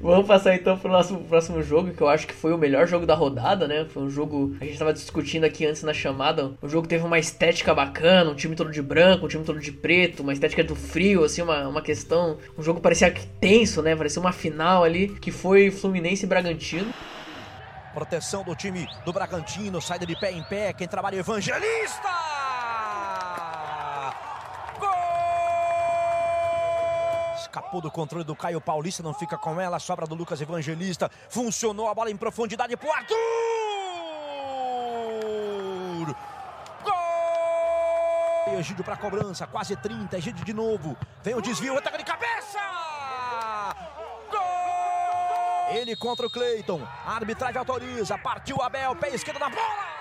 Vamos passar então pro nosso próximo jogo, que eu acho que foi o melhor jogo da rodada, né? Foi um jogo, a gente tava discutindo aqui antes na chamada, o jogo teve uma estética bacana, um time todo de branco, um time todo de preto, uma estética do frio, assim, uma, uma questão, um jogo parecia tenso, né? Parecia uma final ali, que foi Fluminense e Bragantino. Proteção do time do Bragantino, saída de pé em pé, quem trabalha é Evangelista! Gol! Escapou do controle do Caio Paulista, não fica com ela, sobra do Lucas Evangelista. Funcionou a bola em profundidade pro Arthur! Egídio para cobrança, quase 30, Egídio de novo. Vem o desvio, ataque de cabeça! Gol! Ele contra o Cleiton. Arbitragem autoriza. Partiu Abel, pé esquerdo na bola!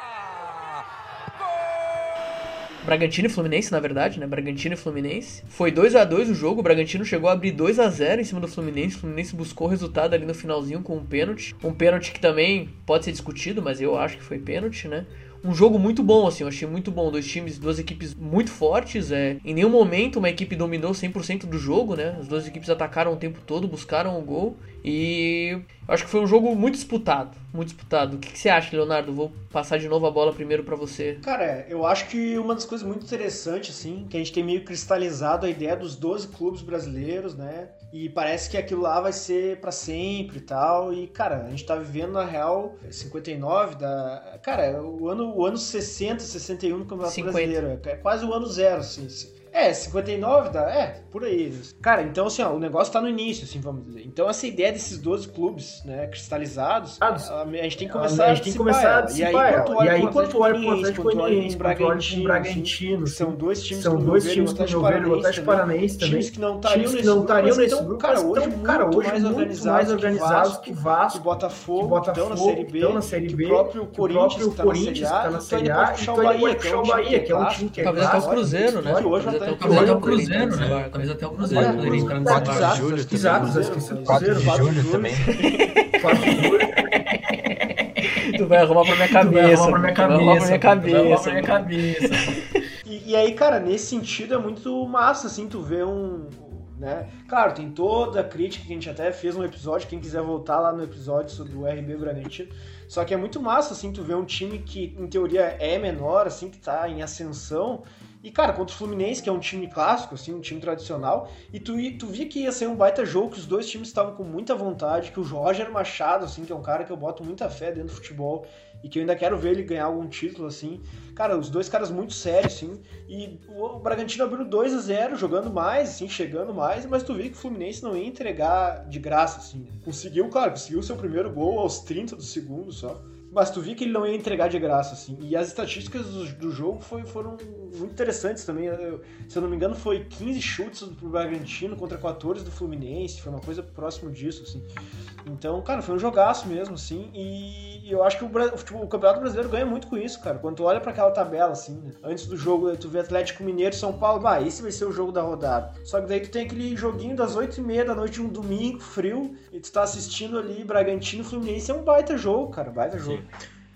Bragantino e Fluminense, na verdade, né? Bragantino e Fluminense. Foi 2 a 2 o jogo, o Bragantino chegou a abrir 2 a 0 em cima do Fluminense. O Fluminense buscou o resultado ali no finalzinho com um pênalti. Um pênalti que também pode ser discutido, mas eu acho que foi pênalti, né? Um jogo muito bom, assim, eu achei muito bom. Dois times, duas equipes muito fortes. É. Em nenhum momento uma equipe dominou 100% do jogo, né? As duas equipes atacaram o tempo todo, buscaram o gol. E eu acho que foi um jogo muito disputado, muito disputado. O que, que você acha, Leonardo? Vou passar de novo a bola primeiro para você. Cara, eu acho que uma das coisas muito interessantes, assim, que a gente tem meio cristalizado a ideia dos 12 clubes brasileiros, né? E parece que aquilo lá vai ser para sempre e tal. E, cara, a gente tá vivendo na real 59 da. Cara, o ano, o ano 60, 61 no Campeonato 50. Brasileiro. É quase o ano zero, assim. É, 59 dá. É, por aí. Cara, então assim, ó, o negócio tá no início, assim, vamos dizer. Então essa ideia desses 12 clubes, né, cristalizados, a, a gente tem que começar a gente tem que começar a dissipar dissipar ela. ela. E aí, quando tu olha pro Atlético Goianiense, olha Bragantino, Bragantino, são dois times são que dois times que Atlético no governo, o Atlético Paranaense também. times que não estariam que nesse não grupo, estariam nesse grupo, cara, hoje estão, cara, hoje mais muito organizados, mais que organizados que que Vasco, Botafogo, que Botafogo, estão na Série B, que estão na Série que B, o próprio que o Corinthians próprio que tá na Série A, que tá na então A, pode e o então Bahia, que é um o time Bahia, que é um time que é Talvez até o Cruzeiro, né? que hoje Até o o Cruzeiro. Né? Talvez até o Cruzeiro poderia entrar nesse quatro de barco. julho. Exato, esqueci do quatro Cruzeiro. de quatro julho também. Quatro de julho. Tu vai arrumar pra minha cabeça. arrumar pra minha tu vai arrumar pra minha cabeça. tu vai arrumar cabeça. pra minha cabeça. E, e aí, cara, nesse sentido é muito massa, assim, tu vê um. Né? Claro, tem toda a crítica que a gente até fez no episódio, quem quiser voltar lá no episódio sobre o RB Bragantino. Só que é muito massa, assim, tu vê um time que, em teoria, é menor, assim, que tá em ascensão. E, cara, contra o Fluminense, que é um time clássico, assim, um time tradicional, e tu, tu via que ia ser um baita jogo, que os dois times estavam com muita vontade, que o Roger Machado, assim, que é um cara que eu boto muita fé dentro do futebol, e que eu ainda quero ver ele ganhar algum título, assim. Cara, os dois caras muito sérios, assim, e o Bragantino abriu 2 a 0 jogando mais, assim, chegando mais, mas tu via que o Fluminense não ia entregar de graça, assim. Conseguiu, claro, conseguiu o seu primeiro gol aos 30 do segundo só. Mas tu via que ele não ia entregar de graça, assim. E as estatísticas do, do jogo foi, foram muito interessantes também. Eu- se eu não me engano, foi 15 chutes pro Bragantino contra 14 do Fluminense. Foi uma coisa próximo disso, assim. Então, cara, foi um jogaço mesmo, assim. E eu acho que o, Bra- o Campeonato Brasileiro ganha muito com isso, cara. Quando tu olha pra aquela tabela, assim, né? Antes do jogo, tu vê Atlético Mineiro São Paulo. Bah, esse vai ser o jogo da rodada. Só que daí tu tem aquele joguinho das 8h30 da noite, um domingo, frio. E tu tá assistindo ali Bragantino e Fluminense. É um baita jogo, cara. Baita jogo.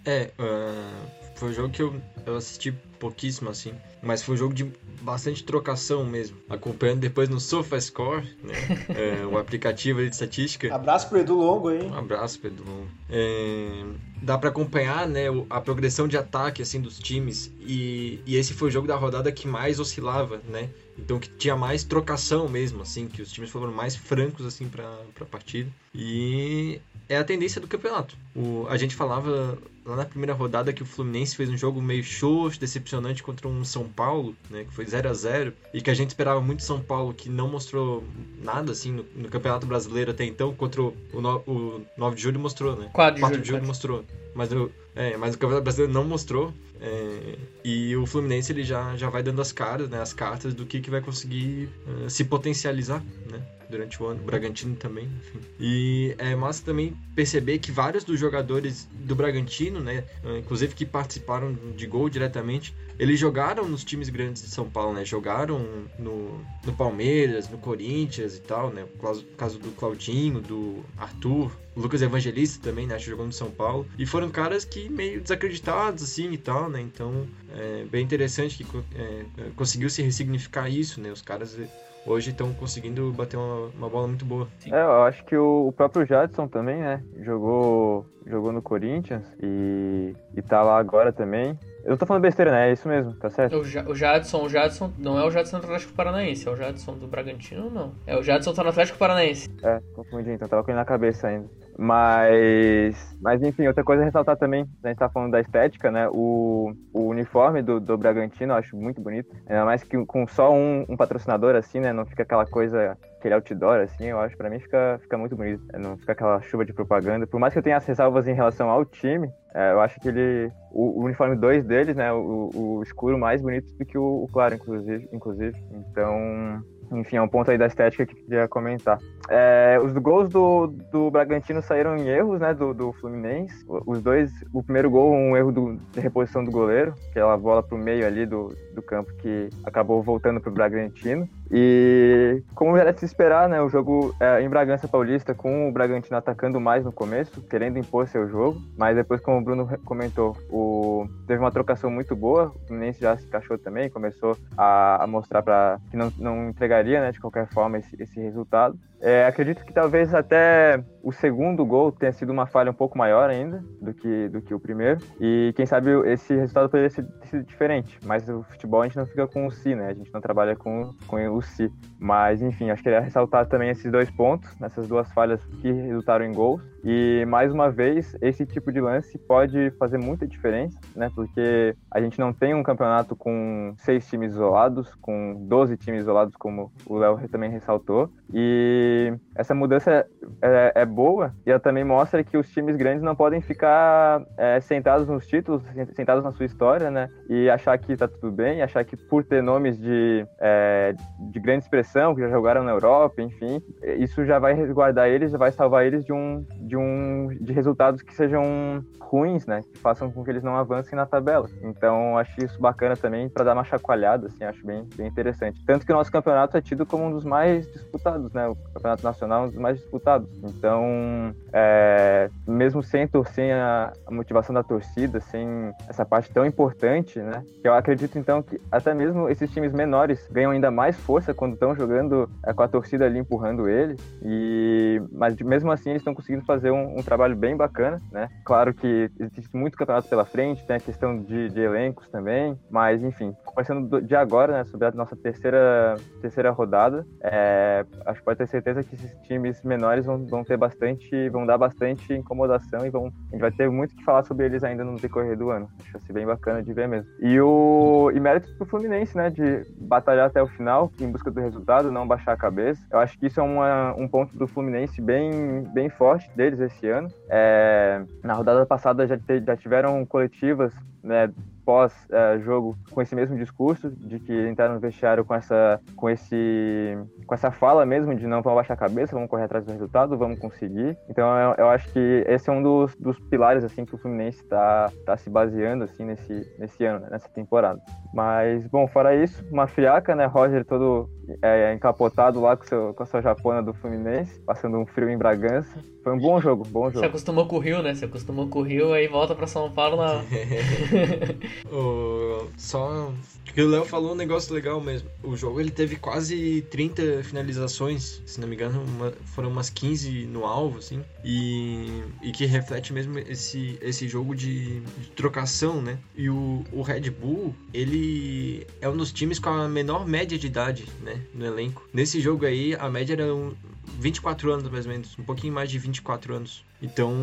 É, ah, foi um jogo que eu, eu assisti pouquíssimo, assim. Mas foi um jogo de bastante trocação mesmo. Acompanhando depois no SofaScore, né? é, o aplicativo de estatística. Abraço pro Edu Longo aí. Um abraço, Pedro. É, dá pra acompanhar, né, a progressão de ataque assim dos times e, e esse foi o jogo da rodada que mais oscilava, né? Então que tinha mais trocação mesmo, assim, que os times foram mais francos assim para para partida. E é a tendência do campeonato. O, a gente falava lá na primeira rodada que o Fluminense fez um jogo meio xoxo, decepcionante contra um São Paulo, né, que foi 0 a 0 e que a gente esperava muito São Paulo, que não mostrou nada assim no, no Campeonato Brasileiro até então, contra o, o, no- o 9 de julho mostrou, né? 4 de 4 julho. de julho mostrou. Mas o, é, mas o Campeonato Brasileiro não mostrou. é, e o Fluminense ele já, já vai dando as caras, né, as cartas do que, que vai conseguir eh, se potencializar né, durante o ano. O Bragantino também, enfim. E é massa também perceber que vários dos jogadores do Bragantino né? Inclusive que participaram de gol diretamente. Eles jogaram nos times grandes de São Paulo, né? Jogaram no, no Palmeiras, no Corinthians e tal, né? O caso do Claudinho, do Arthur, o Lucas Evangelista também, né? Acho que jogou no São Paulo. E foram caras que meio desacreditados, assim, e tal, né? Então, é bem interessante que é, conseguiu se ressignificar isso, né? Os caras é, hoje estão conseguindo bater uma, uma bola muito boa. Sim. É, eu acho que o, o próprio Jadson também, né? Jogou, jogou no Corinthians e, e tá lá agora também. Eu tô falando besteira, né? É isso mesmo, tá certo? O, Ja- o Jadson, o Jadson não é o Jadson do Atlético Paranaense, é o Jadson do Bragantino, não. É o Jadson tá no Atlético Paranaense. É, confundi, então tava com ele na cabeça ainda. Mas, mas enfim, outra coisa a ressaltar também, a gente tá falando da estética, né? O, o uniforme do, do Bragantino eu acho muito bonito. Ainda mais que com só um, um patrocinador assim, né? Não fica aquela coisa, aquele outdoor assim, eu acho pra mim fica, fica muito bonito. Não fica aquela chuva de propaganda. Por mais que eu tenha as ressalvas em relação ao time, é, eu acho que ele. O, o uniforme 2 deles, né? O, o escuro mais bonito do que o, o claro, inclusive. inclusive. Então. Enfim, é um ponto aí da estética que eu queria comentar. É, os gols do, do Bragantino saíram em erros, né, do, do Fluminense. Os dois, o primeiro gol, um erro do- de reposição do goleiro, aquela bola pro meio ali do, do campo que acabou voltando pro Bragantino. E como era de se esperar, né, o jogo é, em Bragança Paulista, com o Bragantino atacando mais no começo, querendo impor seu jogo, mas depois, como o Bruno comentou, o, teve uma trocação muito boa, o Fluminense já se encaixou também, começou a, a mostrar para que não, não entregaria, né, de qualquer forma, esse, esse resultado. É, acredito que talvez até o segundo gol tenha sido uma falha um pouco maior ainda do que, do que o primeiro. E quem sabe esse resultado poderia ter sido diferente. Mas o futebol a gente não fica com o si, né? A gente não trabalha com, com o si. Mas enfim, acho que queria ressaltar também esses dois pontos, nessas duas falhas que resultaram em gols. E mais uma vez, esse tipo de lance pode fazer muita diferença, né? Porque a gente não tem um campeonato com seis times isolados, com 12 times isolados, como o Léo também ressaltou. E essa mudança é, é boa e ela também mostra que os times grandes não podem ficar é, sentados nos títulos, sentados na sua história, né? E achar que tá tudo bem, achar que por ter nomes de, é, de grande expressão, que já jogaram na Europa, enfim, isso já vai resguardar eles, já vai salvar eles de um de um de resultados que sejam ruins, né? Que façam com que eles não avancem na tabela. Então, acho isso bacana também para dar uma chacoalhada, assim, acho bem, bem interessante. Tanto que o nosso campeonato é tido como um dos mais disputados, né? O campeonato nacional é um dos mais disputados. Então, é, mesmo sem torcer a, a motivação da torcida, sem essa parte tão importante, né? Eu acredito então que até mesmo esses times menores ganham ainda mais força quando estão jogando é, com a torcida ali empurrando eles. E mas mesmo assim eles estão conseguindo fazer um, um trabalho bem bacana, né? Claro que existe muito campeonato pela frente, tem a questão de, de elencos também, mas enfim, começando do- de agora, né? Sobre a nossa terceira terceira rodada, é, acho que pode ter certeza que esses times menores vão, vão ter bastante, vão dar bastante incomodação e vão, a gente vai ter muito que falar sobre eles ainda no decorrer do ano. Acho assim bem bacana de ver mesmo. E o e méritos pro Fluminense, né, de batalhar até o final em busca do resultado, não baixar a cabeça. Eu acho que isso é uma, um ponto do Fluminense bem, bem forte deles esse ano. É, na rodada passada já, te- já tiveram coletivas, né, pós-jogo com esse mesmo discurso de que entraram no vestiário com essa com esse com essa fala mesmo de não vamos baixar a cabeça, vamos correr atrás do resultado, vamos conseguir. Então eu, eu acho que esse é um dos, dos pilares assim que o Fluminense está tá se baseando assim nesse nesse ano, né, nessa temporada. Mas bom, fora isso, uma friaca, né, Roger todo é, encapotado lá com, seu, com a sua japona do Fluminense, passando um frio em Bragança. Foi um bom jogo, bom Se jogo. acostumou com o Rio, né? Se acostumou com o Rio, aí volta pra São Paulo na. O- só que o Léo falou um negócio legal mesmo. O jogo ele teve quase 30 finalizações, se não me engano, uma- foram umas 15 no alvo, assim, e, e que reflete mesmo esse, esse jogo de, de trocação, né? E o, o Red Bull, ele é um dos times com a menor média de idade, né, no elenco. Nesse jogo aí, a média era um, 24 anos mais ou menos, um pouquinho mais de 24 anos. Então,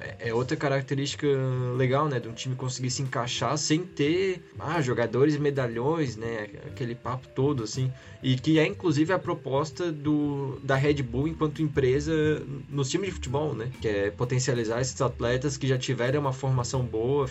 é é outra característica legal, né, de um time conseguir se encaixar sem ter ah, jogadores medalhões, né, aquele papo todo assim, e que é inclusive a proposta do da Red Bull enquanto empresa nos times de futebol, né, que é potencializar esses atletas que já tiveram uma formação boa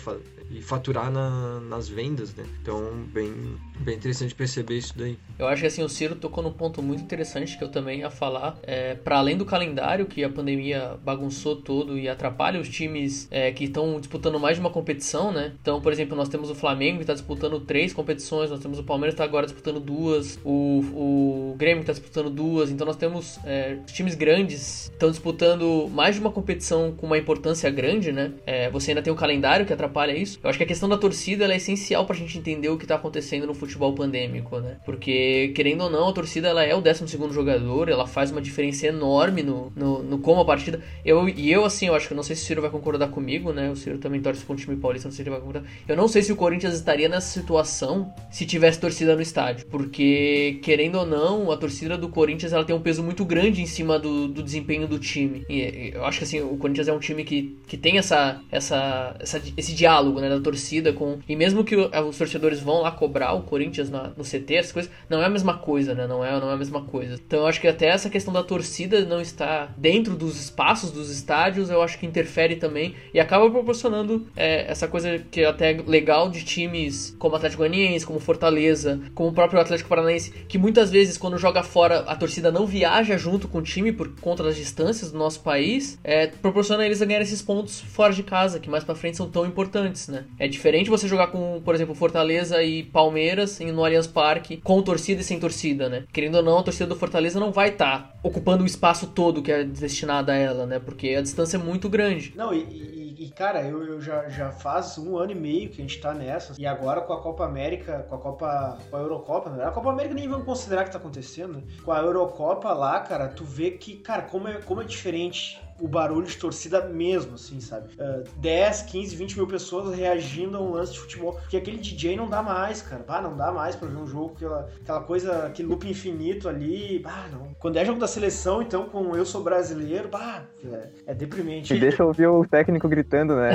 e faturar na- nas vendas, né. Então, bem bem interessante perceber isso daí. Eu acho que assim, o Ciro tocou num ponto muito interessante que eu também ia falar. É, para além do calendário, que a pandemia bagunçou todo e atrapalha os times é, que estão disputando mais de uma competição, né? Então, por exemplo, nós temos o Flamengo que está disputando três competições, nós temos o Palmeiras que está agora disputando duas, o, o Grêmio que está disputando duas, então nós temos é, times grandes estão disputando mais de uma competição com uma importância grande, né? É, você ainda tem o calendário que atrapalha isso. Eu acho que a questão da torcida é essencial pra gente entender o que tá acontecendo no futebol pandêmico, né? Porque, querendo ou não, a torcida ela é o 12 jogador, ela faz uma diferença enorme no, no, no como a partida. Eu, e eu, assim, eu acho que não sei se o Ciro vai concordar comigo, né? O Ciro também torce com o time paulista, não sei se ele vai concordar. Eu não sei se o Corinthians estaria nessa situação se tivesse torcida no estádio. Porque, querendo ou não, a torcida do Corinthians ela tem um peso muito grande em cima do, do desempenho do time. E eu acho que assim, o Corinthians é um time que, que tem essa, essa, essa esse diálogo né, da torcida com. E mesmo que os torcedores vão lá cobrar o Corinthians na, no CT, essas coisas, não é a mesma coisa, né? Não é, não é a mesma coisa. Então eu acho que até essa questão da torcida não estar dentro dos espaços dos estádios, eu acho que interfere também e acaba proporcionando é, essa coisa que é até legal de times como Atlético Goianiense, como Fortaleza, como o próprio Atlético Paranaense, que muitas vezes quando joga fora a torcida não viaja junto com o time por conta das distâncias do nosso país, é, proporciona eles a ganhar esses pontos fora de casa, que mais pra frente são tão importantes, né? É diferente você jogar com, por exemplo, Fortaleza e Palmeiras no Allianz Parque, com torcida e sem torcida, né? Querendo ou não, a torcida do Fortaleza não vai estar tá ocupando o espaço todo que é destinado a ela, né? Porque a distância é muito grande. Não, e, e, e cara, eu, eu já, já faz um ano e meio que a gente tá nessa, e agora com a Copa América, com a Copa, com a Eurocopa, né? A Copa América nem vamos considerar que tá acontecendo, né? Com a Eurocopa lá, cara, tu vê que, cara, como é, como é diferente o barulho de torcida mesmo, assim, sabe? Uh, 10, 15, 20 mil pessoas reagindo a um lance de futebol. Porque aquele DJ não dá mais, cara. Bah, não dá mais pra ver um jogo, aquela, aquela coisa, aquele loop infinito ali. Bah, não. Quando é jogo da seleção, então, com eu sou brasileiro, bah, é, é deprimente. E deixa eu ouvir o técnico gritando, né?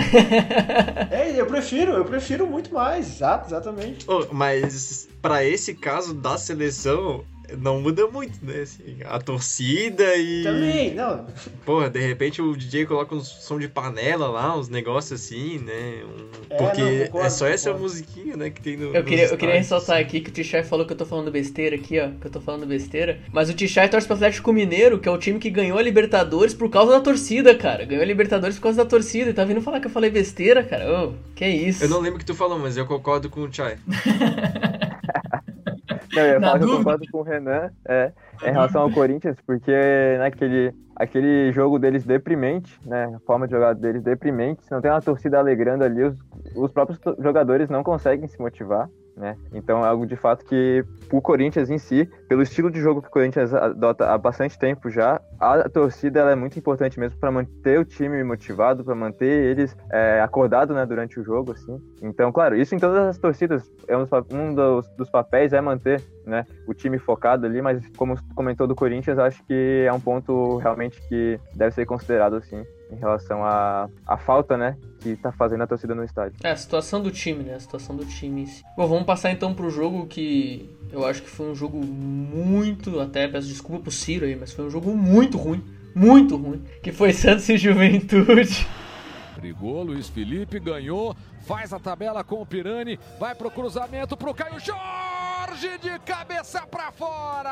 é, eu prefiro, eu prefiro muito mais, exato, exatamente. Oh, mas para esse caso da seleção, não muda muito, né? Assim, a torcida e. Também, não. Porra, de repente o DJ coloca um som de panela lá, uns negócios assim, né? Um... É, Porque não, concordo, é só essa concordo. musiquinha, né, que tem no. Eu queria, eu queria ressaltar aqui que o Tichai falou que eu tô falando besteira aqui, ó. Que eu tô falando besteira. Mas o Tichai torce pro Atlético Mineiro, que é o time que ganhou a Libertadores por causa da torcida, cara. Ganhou a Libertadores por causa da torcida. E tá vindo falar que eu falei besteira, cara. Ô, que isso? Eu não lembro o que tu falou, mas eu concordo com o Chai. Não, eu falar eu concordo com o Renan é, em relação ao Corinthians, porque naquele aquele jogo deles deprimente, né? A forma de jogar deles deprimente, se não tem uma torcida alegrando ali, os, os próprios jogadores não conseguem se motivar. Né? Então é algo de fato que o Corinthians em si, pelo estilo de jogo que o Corinthians adota há bastante tempo já, a torcida é muito importante mesmo para manter o time motivado, para manter eles é, acordados né, durante o jogo, assim. Então, claro, isso em todas as torcidas é um, um dos, dos papéis é manter né, o time focado ali, mas como comentou do Corinthians, acho que é um ponto realmente que deve ser considerado assim em relação à à falta, né, que tá fazendo a torcida no estádio. É, a situação do time, né? A situação do time. em si. Bom, vamos passar então pro jogo que eu acho que foi um jogo muito. Até peço desculpa pro Ciro aí, mas foi um jogo muito ruim. Muito ruim. Que foi Santos e Juventude. Brigou, Luiz Felipe ganhou, faz a tabela com o Pirani, vai pro cruzamento pro Caio Jorge de cabeça pra fora.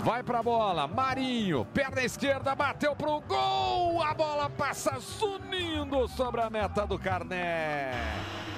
Vai pra bola, Marinho, perna esquerda, bateu pro gol, a bola passa zunindo sobre a meta do Carné.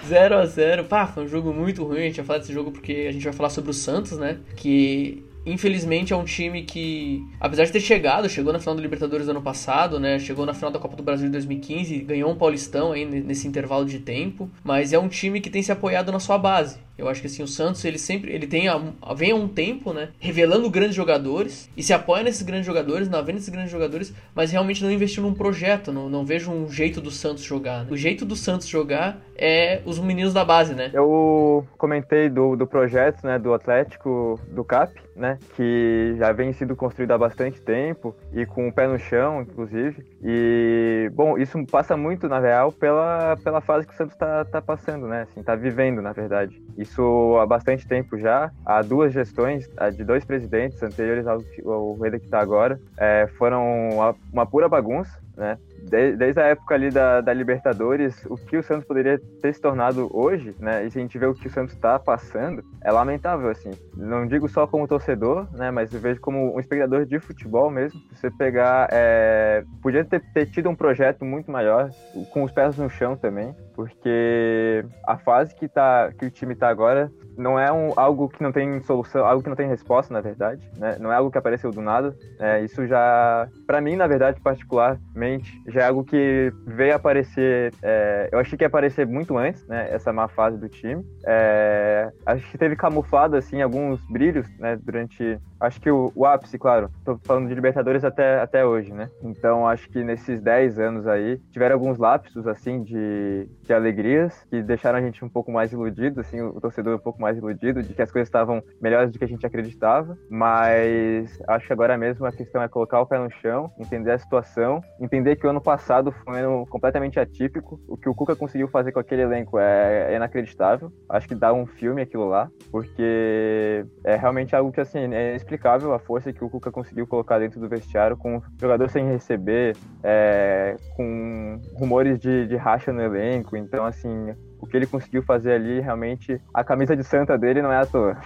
0 a 0 Pá, foi um jogo muito ruim. A gente vai falar desse jogo porque a gente vai falar sobre o Santos, né? Que infelizmente é um time que, apesar de ter chegado, chegou na final do Libertadores do ano passado, né? Chegou na final da Copa do Brasil de 2015, ganhou um Paulistão aí nesse intervalo de tempo, mas é um time que tem se apoiado na sua base. Eu acho que assim, o Santos, ele sempre, ele tem há- vem há um tempo, né, revelando grandes jogadores e se apoia nesses grandes jogadores, na venda desses grandes jogadores, mas realmente não investiu num projeto, não, não vejo um jeito do Santos jogar. né? O jeito do Santos jogar é os meninos da base, né? Eu comentei do, do projeto, né, do Atlético, do CAP, né, que já vem sido construído há bastante tempo e com o pé no chão, inclusive. E, bom, isso passa muito, na real, pela, pela fase que o Santos tá, tá passando, né, assim, tá vivendo, na verdade. Isso há bastante tempo já, há duas gestões, de dois presidentes anteriores ao, ao rei que tá agora, é, foram uma, uma pura bagunça, né, de- desde a época ali da, da Libertadores, o que o Santos poderia ter se tornado hoje, né? E se a gente vê o que o Santos está passando, é lamentável, assim. Não digo só como torcedor, né? Mas eu vejo como um espectador de futebol mesmo. Você pegar. é, Podia ter, ter tido um projeto muito maior, com os pés no chão também, porque a fase que, tá, que o time tá agora não é um, algo que não tem solução, algo que não tem resposta, na verdade, né? Não é algo que apareceu do nada. É, isso já, para mim, na verdade, particularmente, já é algo que veio aparecer. é, eu achei que ia aparecer muito antes, né? Essa má fase do time. É, acho que teve camuflado assim alguns brilhos, né? Durante, acho que o, o ápice, claro. Tô falando de Libertadores até, até hoje, né? Então acho que nesses 10 anos aí tiveram alguns lapsos assim de, de alegrias que deixaram a gente um pouco mais iludido, assim, o torcedor um pouco mais iludido de que as coisas estavam melhores do que a gente acreditava, mas acho que agora mesmo a questão é colocar o pé no chão, entender a situação, entender que o ano passado foi um ano completamente atípico, o que o Cuca conseguiu fazer com aquele elenco é, é inacreditável, acho que dá um filme aquilo lá, porque é realmente algo que assim, é inexplicável a força que o Cuca conseguiu colocar dentro do vestiário com o jogador sem receber, é, com rumores de, de racha no elenco, então assim, o que ele conseguiu fazer ali, realmente, a camisa de santa dele não é à toa.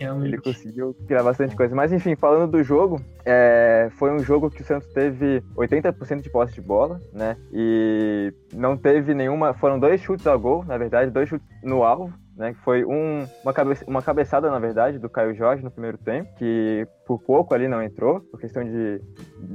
Uhum. Ele conseguiu criar bastante coisa. Mas enfim, falando do jogo, é, foi um jogo que o Santos teve 80% de posse de bola, né? E não teve nenhuma. Foram dois chutes ao gol, na verdade, dois chutes no alvo. Né, que foi um, uma, cabe, uma cabeçada, na verdade, do Caio Jorge no primeiro tempo, que por pouco ali não entrou, por questão de,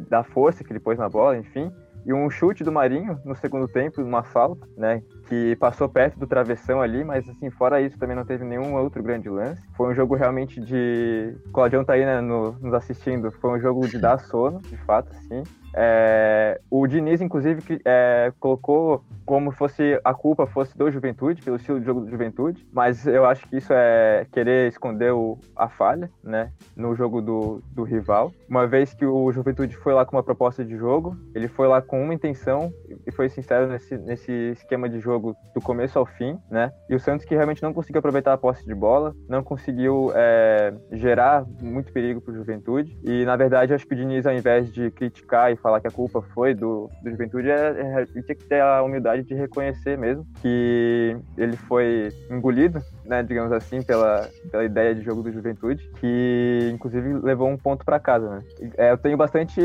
da força que ele pôs na bola, enfim. E um chute do Marinho no segundo tempo, uma falta, né? Que passou perto do travessão ali, mas assim, fora isso também não teve nenhum outro grande lance. Foi um jogo realmente de. O Claudião tá aí né, no- nos assistindo. Foi um jogo de dar sono, de fato, assim. É, o Diniz, inclusive, que, é, colocou como fosse a culpa fosse do Juventude, pelo estilo de jogo do Juventude, mas eu acho que isso é querer esconder o- a falha, né, no jogo do, do rival. Uma vez que o Juventude foi lá com uma proposta de jogo, ele foi lá com uma intenção e foi sincero nesse, nesse esquema de jogo do começo ao fim, né, e o Santos que realmente não conseguiu aproveitar a posse de bola, não conseguiu é, gerar muito perigo para o Juventude, e na verdade acho que o Diniz, ao invés de criticar e falar que a culpa foi do, do Juventude, é, é, tinha que ter a humildade de reconhecer mesmo que ele foi engolido, né, digamos assim, pela, pela ideia de jogo do Juventude, que inclusive levou um ponto para casa. Né? É, eu tenho bastante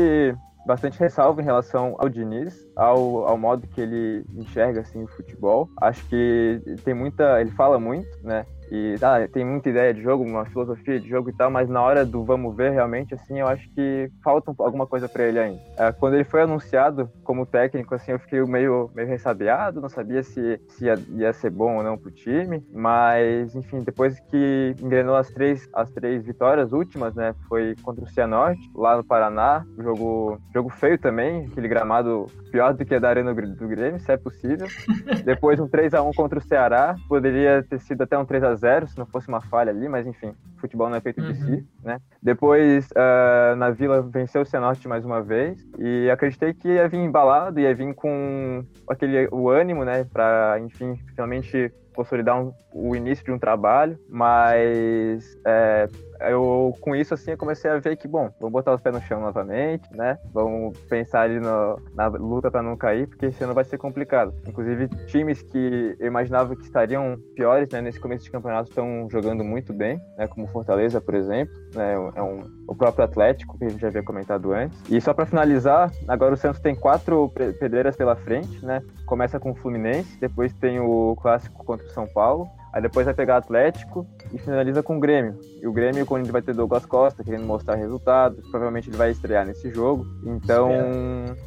bastante ressalva em relação ao Diniz, ao, ao modo que ele enxerga assim o futebol. Acho que tem muita, ele fala muito, né? E ah, tem muita ideia de jogo, uma filosofia de jogo e tal, mas na hora do vamos ver realmente, assim, eu acho que falta um- alguma coisa para ele ainda. É, quando ele foi anunciado como técnico, assim, eu fiquei meio, meio ressabiado, não sabia se, se ia, ia ser bom ou não pro time, mas, enfim, depois que engrenou as três, as três vitórias últimas, né, foi contra o Cianorte, lá no Paraná, jogo, jogo feio também, aquele gramado pior do que a da Arena do Grêmio, se é possível. Depois um 3 a 1 contra o Ceará, poderia ter sido até um 3 a 0 se não fosse uma falha ali, mas enfim, futebol não é feito de Uhum. si, né? Depois, ah, na Vila, venceu o Cianorte mais uma vez e acreditei que ia vir embalado, ia vir com aquele, o ânimo, né, pra, enfim, finalmente consolidar um- o início de um trabalho, mas é, eu com isso assim eu comecei a ver que bom, vamos botar os pés no chão novamente, né? Vamos pensar ali no- na luta para não cair, porque esse ano vai ser complicado. Inclusive times que eu imaginava que estariam piores, né, nesse começo de campeonato estão jogando muito bem, né? Como Fortaleza, por exemplo, né? É um, o próprio Atlético que a gente já havia comentado antes. E só para finalizar, agora o Santos tem quatro pe- pedreiras pela frente, né? Começa com o Fluminense, depois tem o clássico contra o São Paulo, aí depois vai pegar Atlético e finaliza com o Grêmio. E o Grêmio, quando ele vai ter Douglas Costa querendo mostrar resultados, provavelmente ele vai estrear nesse jogo. Então,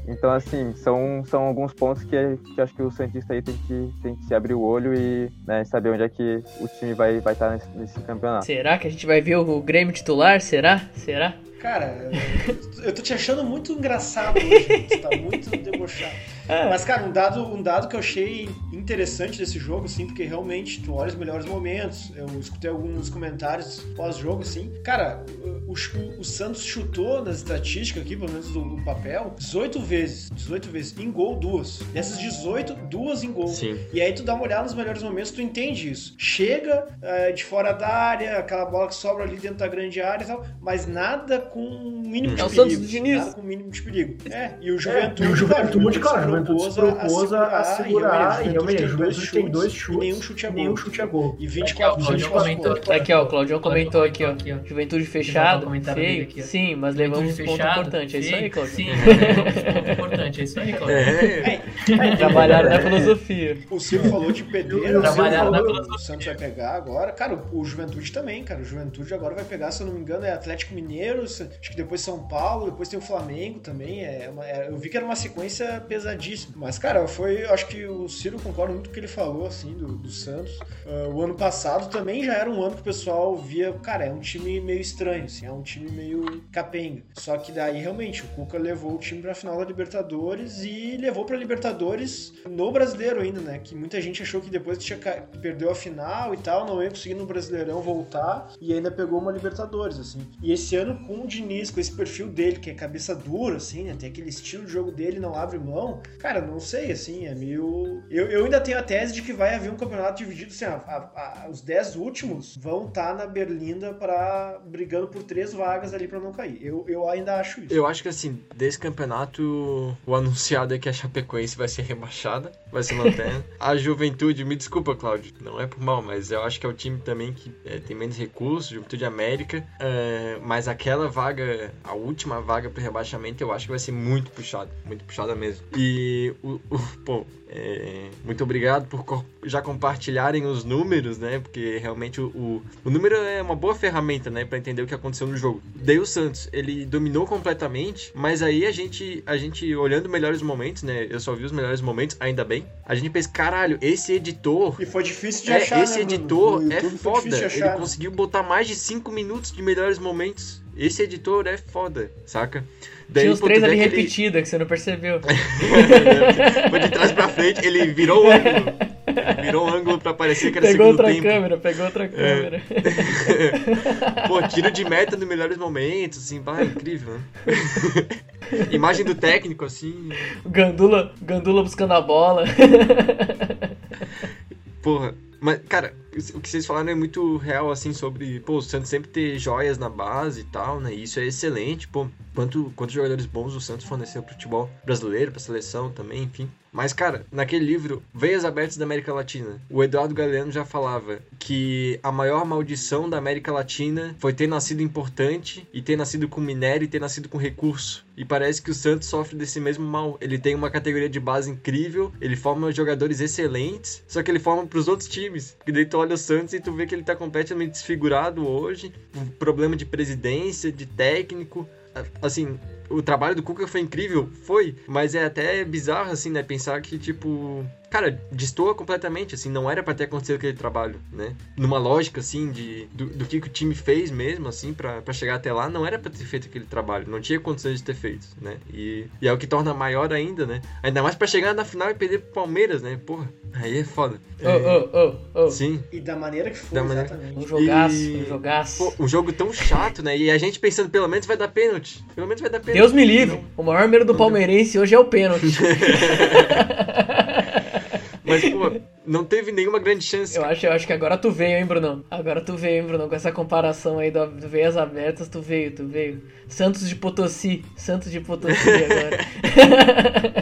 então assim, são, são alguns pontos que, que acho que o Santista aí tem que, tem que se abrir o olho e né, saber onde é que o time vai vai estar nesse, nesse campeonato. Será que a gente vai ver o Grêmio titular? Será? Será? Cara, eu- tô te achando muito engraçado hoje, tu tá muito debochado. Mas, cara, um dado, um dado que eu achei interessante desse jogo, assim, porque realmente tu olha os melhores momentos, eu escutei alguns comentários pós-jogo, assim. Cara, o o, Santos chutou nas estatísticas aqui, pelo menos do, do papel, 18 vezes. 18 vezes. Em gol, duas. Dessas 18, duas em gol. Sim. E aí tu dá uma olhada nos melhores momentos, tu entende isso. Chega eh, de fora da área, aquela bola que sobra ali dentro da grande área e tal, mas nada com um mínimo de É o perigo. Santos do Diniz. Nada com um mínimo de perigo. É, e o Juventude, e o Juventude, cara, cara, o Juventude se propôs a segurar, e realmente, o Juventude tem dois e chutes, nenhum chute a e gol. nenhum chute a gol. E Aqui, ó, 24 o Claudião 24 comentou. Tá aqui, ó, o Claudião comentou aqui, ó. Juventude fechado, feio. aqui. Sim, mas levamos um ponto importante. É isso aí. Claudio. Sim, levamos um ponto importante. É isso aí, Claudio. É, Trabalharam na filosofia. O Silvio falou de pedreiro, o Trabalharam na filosofia. o Santos vai pegar agora. Cara, o Juventude também, cara. O Juventude agora vai pegar, se eu não me engano, é Atlético Mineiro, acho que depois São Paulo, depois tem o Flamengo também. É uma- é- eu vi que era uma sequência pesadíssima. Mas, cara, foi. Acho que o Ciro concorda muito com o que ele falou, assim, do, do Santos. Ah, o ano passado também já era um ano que o pessoal via, cara, é um time meio estranho, assim, é um time meio capenga. Só que daí, realmente, o Cuca levou o time pra final da Libertadores e levou pra Libertadores no brasileiro ainda, né? Que muita gente achou que depois tinha perdeu a final e tal, não ia conseguir no Brasileirão voltar e ainda pegou uma Libertadores, assim. E esse ano com Diniz, com esse perfil dele, que é cabeça dura, assim, né? Tem aquele estilo de jogo dele, não abre mão. Cara, não sei, assim, é meio. Eu, eu ainda tenho a tese de que vai haver um campeonato dividido, assim, a- a- a- os 10 últimos vão estar na Berlinda para brigando por três vagas ali pra não cair. Eu, eu ainda acho isso. Eu acho que assim, desse campeonato, o anunciado é que a Chapecoense vai ser rebaixada, vai se lanterna. a Juventude, me desculpa, Cláudio, não é por mal, mas eu acho que é o time também que é, tem menos recursos, Juventude América. é, mas aquela vaga, a última vaga pro rebaixamento, eu acho que vai ser muito puxada, muito puxada mesmo. E o, o- pô, é, muito obrigado por já compartilharem os números, né? Porque realmente o, o, o número é uma boa ferramenta, né? Pra entender o que aconteceu no jogo. Daí o Santos, ele dominou completamente, mas aí a gente, a gente olhando melhores momentos, né? Eu só vi os melhores momentos, ainda bem. A gente pensa, caralho, esse editor. E foi difícil de É, achar, esse né, editor é foda. Ele né? conseguiu botar mais de 5 minutos de melhores momentos. Esse editor é foda, saca? Tinha uns pô, três vê ali aquele- repetida que você não percebeu. Foi de trás pra frente, ele virou o ângulo. Virou o ângulo pra parecer que era Pegou segundo outra tempo. câmera, pegou outra câmera. Pô, tiro de meta nos melhores momentos, assim, vai, incrível. né? Imagem do técnico, assim. Gandula, Gandula buscando a bola. Porra. Mas, cara, o que vocês falaram é muito real, assim, sobre, pô, o Santos sempre ter joias na base e tal, né? E isso é excelente, pô. Quanto, quantos jogadores bons o Santos forneceu pro futebol brasileiro, pra seleção também, enfim. Mas, cara, naquele livro, Veias Abertas da América Latina, o Eduardo Galeano já falava que a maior maldição da América Latina foi ter nascido importante e ter nascido com minério e ter nascido com recurso. E parece que o Santos sofre desse mesmo mal. Ele tem uma categoria de base incrível, ele forma jogadores excelentes, só que ele forma pros outros times. E daí tu olha o Santos e tu vê que ele tá completamente desfigurado hoje, problema de presidência, de técnico. Assim, o trabalho do Cuca foi incrível, foi, mas é até bizarro, assim, né? Pensar que, tipo, cara, destoa completamente, assim, não era pra ter acontecido aquele trabalho, né? Numa lógica, assim, de, do, do que, que o time fez mesmo, assim, pra, pra chegar até lá, não era pra ter feito aquele trabalho, não tinha condições de ter feito, né? E, e é o que torna maior ainda, né? Ainda mais pra chegar na final e perder pro Palmeiras, né? Porra, aí é foda. Ô, ô, ô, ô. Sim. E da maneira que foi, Da maneira- exatamente. Um jogaço, E- um jogaço. Pô, um jogo tão chato, né? E a gente pensando, pelo menos vai dar pênalti. Pelo menos vai dar pênalti. Deus me livre. O maior medo do palmeirense hoje é o pênalti. Mas, pô, não teve nenhuma grande chance. Eu acho, eu acho que agora tu veio, hein, Brunão? Agora tu veio, hein, Brunão? Com essa comparação aí do, do Veias Abertas, tu veio, tu veio. Santos de Potosí. Santos de Potosí agora.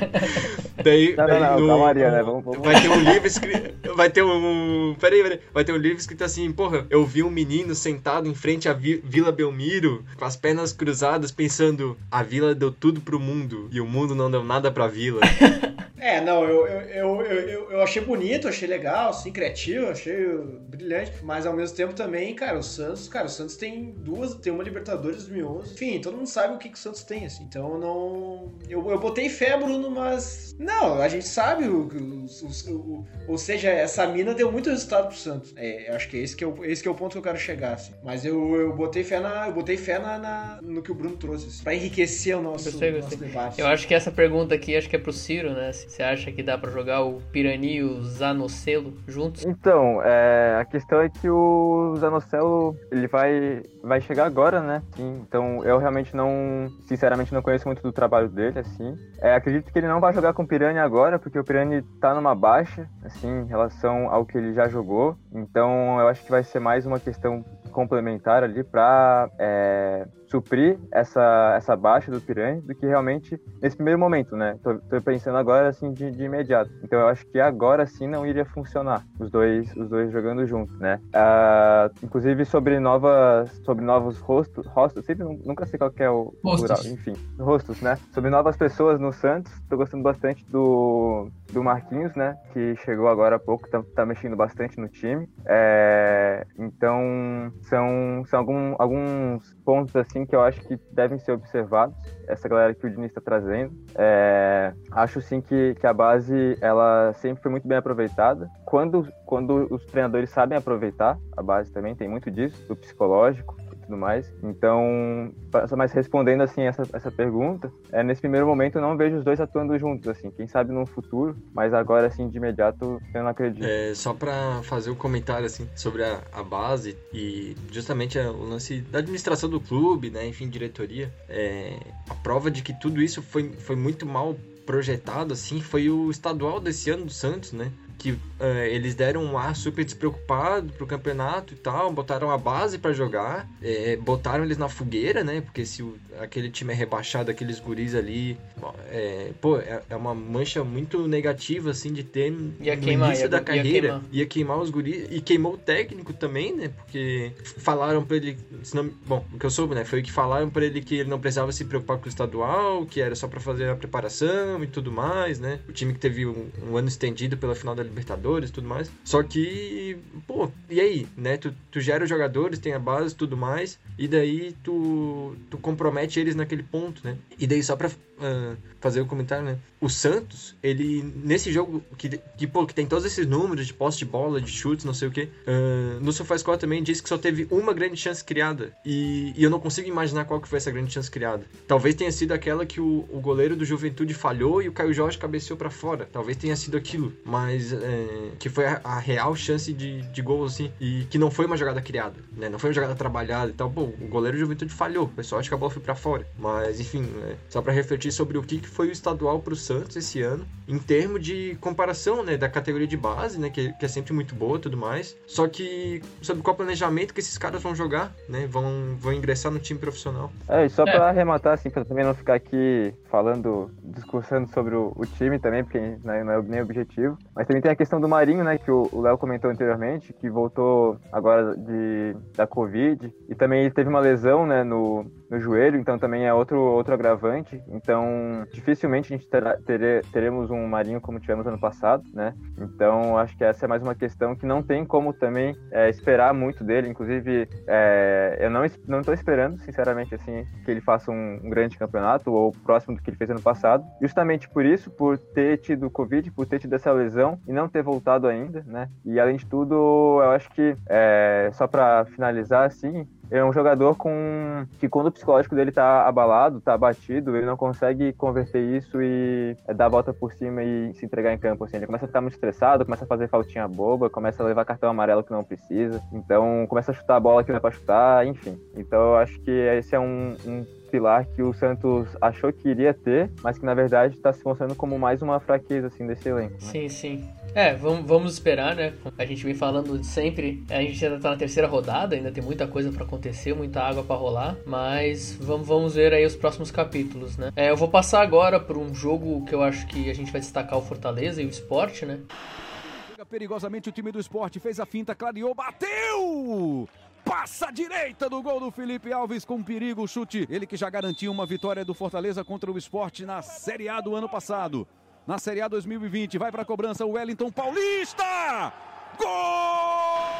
Daí, Não, daí não, não, no- calmaria, né? Vamos, vamos. Vai ter um livro escrito. Vai ter um. Peraí, peraí. Vai ter um livro escrito assim, porra, eu vi um menino sentado em frente à vi- Vila Belmiro, com as pernas cruzadas, pensando, a vila deu tudo pro mundo e o mundo não deu nada pra vila. É, não, eu, eu, eu, eu- eu achei bonito, achei legal, assim, criativo, achei brilhante, mas ao mesmo tempo também, cara, o Santos, cara, o Santos tem duas, tem uma Libertadores 2011, enfim, todo mundo sabe o que, que o Santos tem, assim, então eu não, eu, eu botei fé, Bruno, mas, não, a gente sabe, o, o, o- o- ou seja, essa mina deu muito resultado pro Santos, é, acho que é esse que é o, esse que é o ponto que eu quero chegar, assim, mas eu, eu botei fé, na, eu botei fé na, na- no que o Bruno trouxe, assim, pra enriquecer o nosso, Gostei, nosso gostei. debate. Eu acho que essa pergunta aqui, acho que é pro Ciro, né? Você acha que dá para jogar o Pirani o Zanocelo juntos? Então, é, a questão é que o Zanocelo, ele vai, vai chegar agora, né? Sim, então eu realmente não, sinceramente não conheço muito do trabalho dele, assim. É, acredito que ele não vai jogar com o Pirani agora, porque o Pirani tá numa baixa, assim, em relação ao que ele já jogou. Então eu acho que vai ser mais uma questão complementar ali para é, suprir essa, essa baixa do Piranha do que realmente nesse primeiro momento, né? Tô, tô pensando agora assim de, de, imediato. Então eu acho que agora sim não iria funcionar os dois os dois jogando juntos, né? Uh, inclusive sobre novas sobre novos rostos, rostos, sempre nunca sei qual é o plural, enfim, rostos, né? Sobre novas pessoas no Santos, tô gostando bastante do do Marquinhos, né? Que chegou agora há pouco, tá, tá mexendo bastante no time. É, então são são algum, alguns pontos assim que eu acho que devem ser observados. Essa galera que o Diniz está trazendo. É, acho sim que, que a base ela sempre foi muito bem aproveitada. Quando, quando os treinadores sabem aproveitar a base também, tem muito disso, do psicológico tudo mais. Então, mas respondendo assim essa, essa pergunta, é, nesse primeiro momento eu não vejo os dois atuando juntos, assim, quem sabe no futuro, mas agora assim de imediato eu não acredito. É, só para fazer um comentário assim sobre a, a base e justamente o lance da administração do clube, né, enfim, diretoria, é, a prova de que tudo isso foi, foi muito mal projetado assim foi o estadual desse ano do Santos, né? Que uh, eles deram um ar super despreocupado pro campeonato e tal, botaram a base para jogar, é, botaram eles na fogueira, né? Porque se o, aquele time é rebaixado, aqueles guris ali, é, pô, é, é, uma mancha muito negativa, assim, de ter ia no queimar, início ia, da carreira, ia queimar. ia queimar. os guris, e queimou o técnico também, né? Porque falaram pra ele, não, bom, o que eu soube, né? Foi que falaram pra ele que ele não precisava se preocupar com o estadual, que era só para fazer a preparação e tudo mais, né? O time que teve um, um ano estendido pela final da Libertadores tudo mais. Só que, pô, e aí, né? Tu, tu gera os jogadores, tem a base tudo mais, e daí tu, tu compromete eles naquele ponto, né? E daí, só pra fazer o um comentário, né? O Santos, ele, nesse jogo que, que, pô, que tem todos esses números de posse de bola, de chutes, não sei o que, uh, no SofaScore também diz que só teve uma grande chance criada. E, e, eu não consigo imaginar qual que foi essa grande chance criada. Talvez tenha sido aquela que o, o goleiro do Juventude falhou e o Caio Jorge cabeceou para fora. Talvez tenha sido aquilo. Mas é, que foi a, a, real chance de, de gol, assim, e que não foi uma jogada criada, né? Não foi uma jogada trabalhada e tal. Pô, o goleiro do Juventude falhou. Pessoal acha que a bola foi para fora. Mas, enfim, é, só para refletir sobre o que, foi o estadual pro Santos esse ano, em termos de comparação, né, da categoria de base, né, que, que é sempre muito boa e tudo mais. Só que sobre qual planejamento que esses caras vão jogar, né, vão, vão ingressar no time profissional. É, e só para arrematar, assim, para também não ficar aqui falando, discursando sobre o, o time também, porque né, não é nem objetivo. Mas também tem a questão do Marinho, né, que o Léo comentou anteriormente, que voltou agora de, da Covid, e também teve uma lesão, né, no, no joelho, então também é outro, outro agravante. Então, dificilmente a gente terá, tere, teremos um Marinho como tivemos ano passado, né? Então, acho que essa é mais uma questão que não tem como também é, esperar muito dele. Inclusive, é, eu não não estou esperando, sinceramente, assim, que ele faça um, um, grande campeonato ou próximo do que ele fez ano passado. Justamente por isso, por ter tido Covid, por ter tido essa lesão e não ter voltado ainda, né? E além de tudo, eu acho que é, só para finalizar, assim, é um jogador com que quando o psicológico dele tá abalado, tá abatido, ele não consegue converter isso e é, dar a volta por cima e se entregar em campo. Assim. Ele começa a ficar muito estressado, começa a fazer faltinha boba, começa a levar cartão amarelo que não precisa, então começa a chutar a bola que não é pra chutar, enfim. Então eu acho que esse é um, um pilar que o Santos achou que iria ter, mas que na verdade está se mostrando como mais uma fraqueza assim desse elenco. Né? Sim, sim. É, vamos, vamos esperar, né? A gente vem falando sempre. A gente ainda tá na terceira rodada, ainda tem muita coisa para acontecer, muita água para rolar. Mas vamos, vamos ver aí os próximos capítulos, né? É, eu vou passar agora por um jogo que eu acho que a gente vai destacar o Fortaleza e o esporte, né? Perigosamente o time do esporte fez a finta, clareou, bateu! Passa direita do gol do Felipe Alves com perigo, chute. Ele que já garantiu uma vitória do Fortaleza contra o esporte na Série A do ano passado. Na Série A 2020, vai para a cobrança o Wellington Paulista! Gol!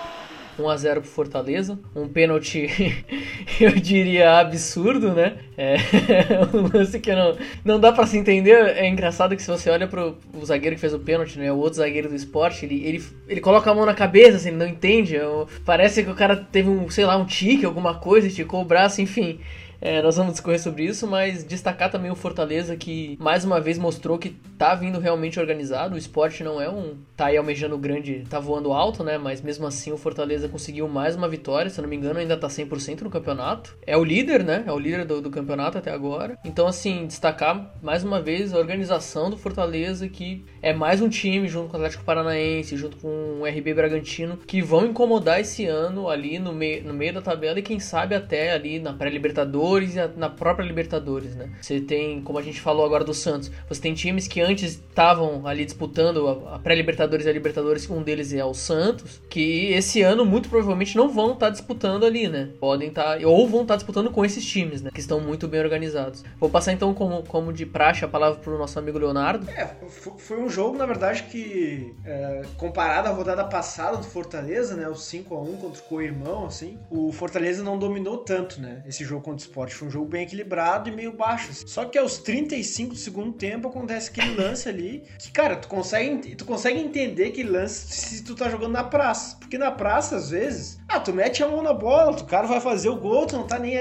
1 a 0 pro Fortaleza, um pênalti eu diria absurdo, né? É um lance que não, não dá para se entender. É engraçado que se você olha pro o zagueiro que fez o pênalti, né? O outro zagueiro do esporte, ele, ele, ele coloca a mão na cabeça, assim, ele não entende. Parece que o cara teve um, sei lá, um tique, alguma coisa, esticou o braço, enfim. É, nós vamos discorrer sobre isso, mas destacar também o Fortaleza que mais uma vez mostrou que tá vindo realmente organizado. O esporte não é um. tá aí almejando grande, tá voando alto, né? Mas mesmo assim o Fortaleza conseguiu mais uma vitória. Se eu não me engano, ainda tá 100% no campeonato. É o líder, né? É o líder do, do campeonato até agora. Então, assim, destacar mais uma vez a organização do Fortaleza, que é mais um time junto com o Atlético Paranaense, junto com o RB Bragantino, que vão incomodar esse ano ali no, meio no meio da tabela e quem sabe até ali na pré-Libertadores e na própria Libertadores, né? Você tem, como a gente falou agora do Santos, você tem times que antes estavam ali disputando a, pré-Libertadores e a Libertadores, um deles é o Santos, que esse ano muito provavelmente não vão estar tá disputando ali, né? Podem estar, tá, ou vão estar tá disputando com esses times, né? Que estão muito bem organizados. Vou passar então como, como de praxe a palavra para o nosso amigo Leonardo. É, foi um jogo, na verdade, que é, comparado à rodada passada do Fortaleza, né? O 5 a 1 contra o co-irmão, assim, o Fortaleza não dominou tanto, né? Esse jogo contra o Sport. Foi um jogo bem equilibrado e meio baixo. Assim. Só que aos 35 do segundo tempo acontece aquele lance ali que, cara, tu consegue, tu consegue entender aquele lance se tu tá jogando na praça. Porque na praça, às vezes, ah, tu mete a mão na bola, o cara vai fazer o gol, tu não tá nem.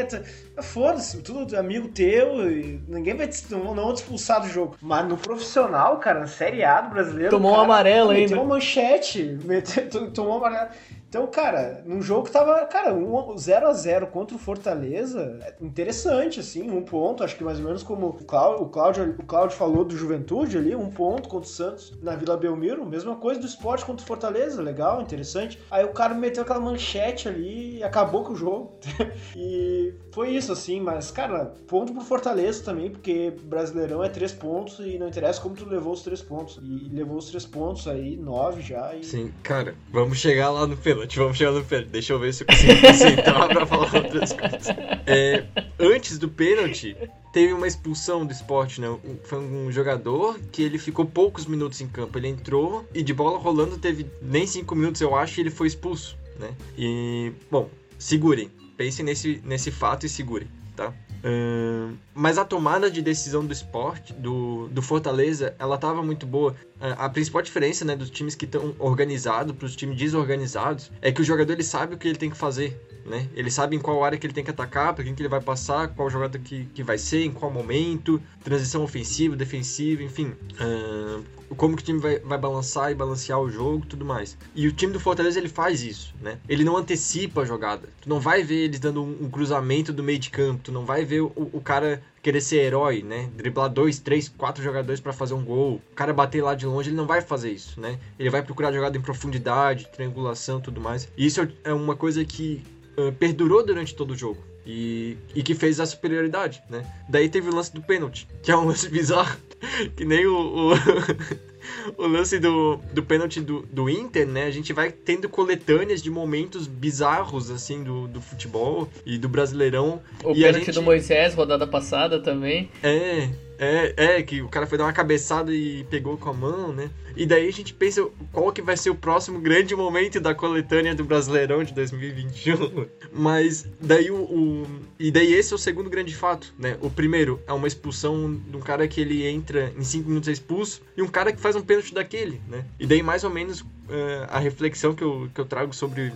Foda-se, tudo amigo teu, e ninguém vai te, não, não te expulsar do jogo. Mas no profissional, cara, na Série A do brasileiro. Tomou cara, um amarelo ainda. Meteu uma manchete, meteu, tomou um amarelo. Então, cara, num jogo que tava, cara, 0 a 0 contra o Fortaleza, é interessante, assim, um ponto, acho que mais ou menos como o Cláudio, o Cláudio, o Cláudio falou do Juventude ali, um ponto contra o Santos na Vila Belmiro, mesma coisa do esporte contra o Fortaleza, legal, interessante. Aí o cara meteu aquela manchete ali e acabou com o jogo. e foi isso, assim, mas, cara, ponto pro Fortaleza também, porque Brasileirão é três pontos e não interessa como tu levou os três pontos. E levou os três pontos aí, nove já. E... Sim, cara, vamos chegar lá no pênalti, vamos chegar no pênalti. Deixa eu ver se eu consigo concentrar pra falar outras coisas. É, antes do pênalti, teve uma expulsão do esporte, né? Foi um jogador que ele ficou poucos minutos em campo. Ele entrou e de bola rolando teve nem cinco minutos, eu acho, e ele foi expulso, né? E, bom, segurem. Pensem nesse, nesse fato e segurem, tá? Mas a tomada de decisão do esporte, do, do Fortaleza, ela estava muito boa. Uh, a principal diferença né, dos times que estão organizados para os times desorganizados é que o jogador ele sabe o que ele tem que fazer. Né? Ele sabe em qual área que ele tem que atacar, para quem que ele vai passar, qual jogada que, que vai ser, em qual momento, transição ofensiva, defensiva, enfim. Uh, como que o time vai, vai balançar e balancear o jogo tudo mais. E o time do Fortaleza ele faz isso, né? Ele não antecipa a jogada. Tu não vai ver eles dando um, um cruzamento do meio de campo, tu não vai ver o, o cara querer ser herói, né? Driblar dois, três, quatro jogadores para fazer um gol. O cara bater lá de longe, ele não vai fazer isso, né? Ele vai procurar jogada em profundidade, triangulação, tudo mais. E isso é uma coisa que uh, perdurou durante todo o jogo. E, e, que fez a superioridade, né? Daí teve o lance do pênalti, que é um lance bizarro, que nem o, o, o lance do, do pênalti do, do Inter, né? A gente vai tendo coletâneas de momentos bizarros, assim, do, do futebol e do Brasileirão. O e pênalti gente... do Moisés, rodada passada também. É, é, é, que o cara foi dar uma cabeçada e pegou com a mão, né? E daí a gente pensa qual que vai ser o próximo grande momento da coletânea do Brasileirão de 2021. Mas daí o, o, E daí esse é o segundo grande fato, né? O primeiro é uma expulsão de um cara que ele entra em 5 minutos é expulso e um cara que faz um pênalti daquele, né? E daí mais ou menos uh, a reflexão que eu, que eu trago sobre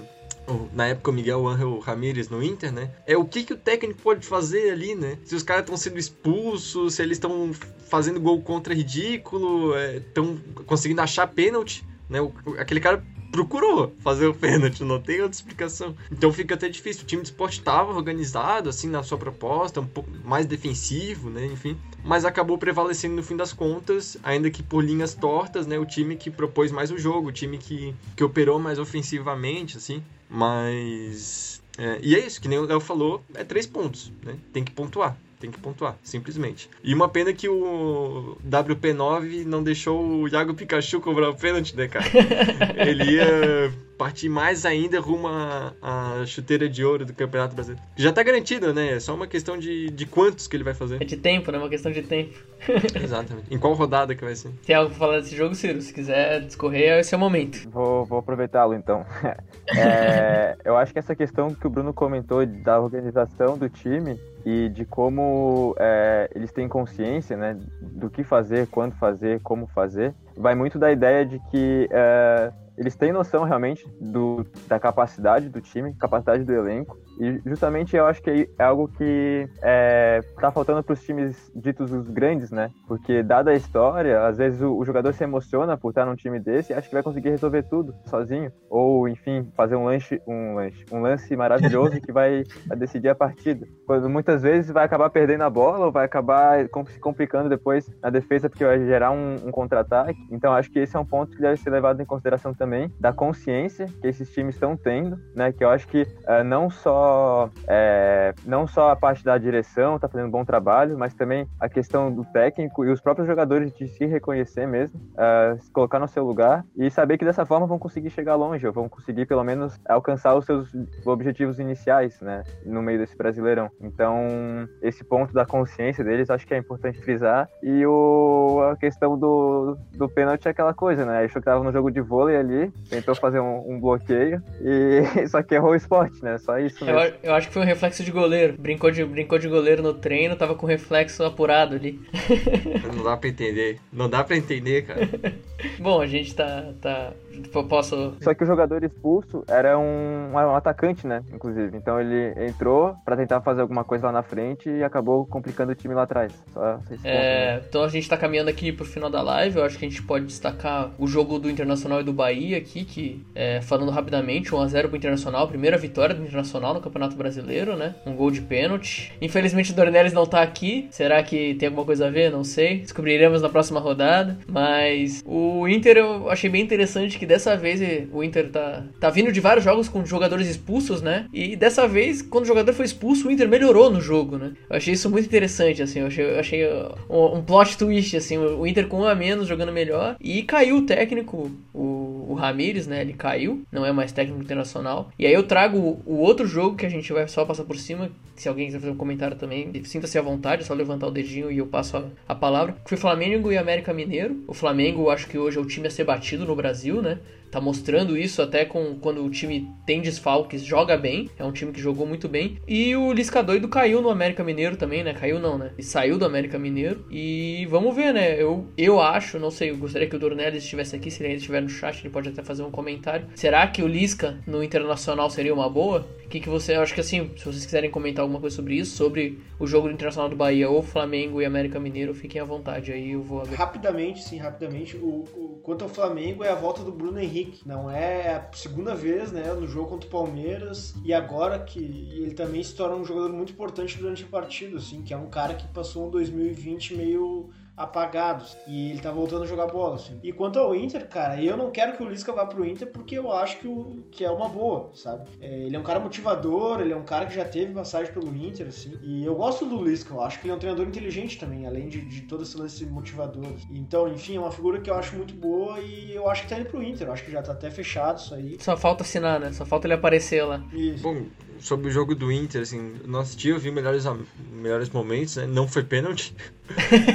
na época o Miguel Angel Ramírez no Inter, né? É o que, que o técnico pode fazer ali, né? Se os caras estão sendo expulsos, se eles estão fazendo gol contra ridículo, estão é, conseguindo achar pênalti, né? O, aquele cara procurou fazer o pênalti, não tem outra explicação. Então fica até difícil. O time de esporte estava organizado, assim, na sua proposta, um pouco mais defensivo, né, enfim. Mas acabou prevalecendo no fim das contas, ainda que por linhas tortas, né, o time que propôs mais o jogo, o time que, que operou mais ofensivamente, assim. Mas. É, e é isso, que nem o Léo falou, é três pontos, né? Tem que pontuar tem que pontuar, simplesmente. E uma pena que o WP9 não deixou o Iago Pikachu cobrar o pênalti, né, cara? Ele ia partir mais ainda rumo à, chuteira de ouro do Campeonato Brasileiro. Já tá garantido, né? É só uma questão de, de quantos que ele vai fazer. É de tempo, né? Uma questão de tempo. Exatamente. Em qual rodada que vai ser? Tem algo pra falar desse jogo, Ciro? Se quiser discorrer, esse é o momento. Vou, vou aproveitá-lo, então. é, eu acho que essa questão que o Bruno comentou da organização do time e de como é, eles têm consciência né, do que fazer, quando fazer, como fazer, vai muito da ideia de que é, eles têm noção realmente do, da capacidade do time, capacidade do elenco. E justamente eu acho que é algo que é, tá faltando para os times ditos os grandes, né? Porque dada a história, às vezes o, o, jogador se emociona por estar num time desse e acha que vai conseguir resolver tudo sozinho, ou enfim fazer um lanche, um lanche, um lance maravilhoso que vai, vai decidir a partida. Quando muitas vezes vai acabar perdendo a bola ou vai acabar se complicando depois na defesa porque vai gerar um, um contra-ataque. Então acho que esse é um ponto que deve ser levado em consideração também da consciência que esses times estão tendo, né? Que eu acho que uh, não só é, não só a parte da direção está fazendo um bom trabalho, mas também a questão do técnico e os próprios jogadores de se reconhecer mesmo, se colocar no seu lugar e saber que dessa forma vão conseguir chegar longe, ou vão conseguir pelo menos alcançar os seus objetivos iniciais, né, no meio desse Brasileirão. Então, esse ponto da consciência deles acho que é importante frisar e o, a questão do, do pênalti é aquela coisa, né, achou que tava no jogo de vôlei ali, tentou fazer um, um bloqueio e só que errou o esporte, né, só isso mesmo. Eu, eu acho que foi um reflexo de goleiro. Brincou de, brincou de goleiro no treino, tava com reflexo apurado ali. Não dá pra entender. Não dá pra entender, cara. Bom, a gente tá, tá Posso. Só que o jogador expulso era um, um atacante, né? Inclusive. Então ele entrou para tentar fazer alguma coisa lá na frente e acabou complicando o time lá atrás. Só é, então a gente tá caminhando aqui pro final da live. Eu acho que a gente pode destacar o jogo do Internacional e do Bahia aqui, que é, falando rapidamente, 1x0 pro Internacional, primeira vitória do Internacional no Campeonato Brasileiro, né? Um gol de pênalti. Infelizmente o Dornelles não tá aqui. Será que tem alguma coisa a ver? Não sei. Descobriremos na próxima rodada. Mas o Inter eu achei bem interessante que dessa vez o Inter tá, tá vindo de vários jogos com jogadores expulsos, né? E dessa vez, quando o jogador foi expulso, o Inter melhorou no jogo, né? Eu achei isso muito interessante, assim. Eu achei, eu achei um, um plot twist, assim. O Inter com um a menos jogando melhor. E caiu o técnico, o, o Ramires, né? Ele caiu, não é mais técnico internacional. E aí eu trago o, outro jogo que a gente vai só passar por cima. Se alguém quiser fazer um comentário também, sinta-se à vontade, é só levantar o dedinho e eu passo a, a palavra. Foi Flamengo e América Mineiro. O Flamengo, acho que hoje é o time a ser batido no Brasil, né? Tá mostrando isso até com quando o time tem desfalques, joga bem, é um time que jogou muito bem. E o Lisca doido caiu no América Mineiro também, né? Caiu não, né? E saiu do América Mineiro. E vamos ver, né? Eu, eu acho, não sei, eu gostaria que o Dornelles estivesse aqui, se ele estiver no chat, ele pode até fazer um comentário. Será que o Lisca no Internacional seria uma boa? Que, que você, acho que assim, se vocês quiserem comentar alguma coisa sobre isso, sobre o jogo do Internacional do Bahia ou Flamengo e América Mineiro, fiquem à vontade aí, eu vou abrir. Rapidamente, sim, rapidamente, o, o, quanto ao Flamengo é a volta do Bruno Henrique. Não é a segunda vez, né, no jogo contra o Palmeiras e agora que ele também se torna um jogador muito importante durante a partida, assim, que é um cara que passou um 2020 meio apagados. E ele tá voltando a jogar bola, assim. E quanto ao Inter, cara, eu não quero que o Lisca vá pro Inter porque eu acho que, o, que é uma boa, sabe? É, ele é um cara motivador, ele é um cara que já teve passagem pelo Inter, assim. E eu gosto do Lisca, eu acho que ele é um treinador inteligente também, além de, de todo esse lance motivador. Então, enfim, é uma figura que eu acho muito boa e eu acho que tá indo pro Inter. Eu acho que já tá até fechado isso aí. Só falta assinar, né? Só falta ele aparecer lá. Isso. Bom, sobre o jogo do Inter, assim, nosso tio viu melhores, melhores momentos, né? Não foi pênalti.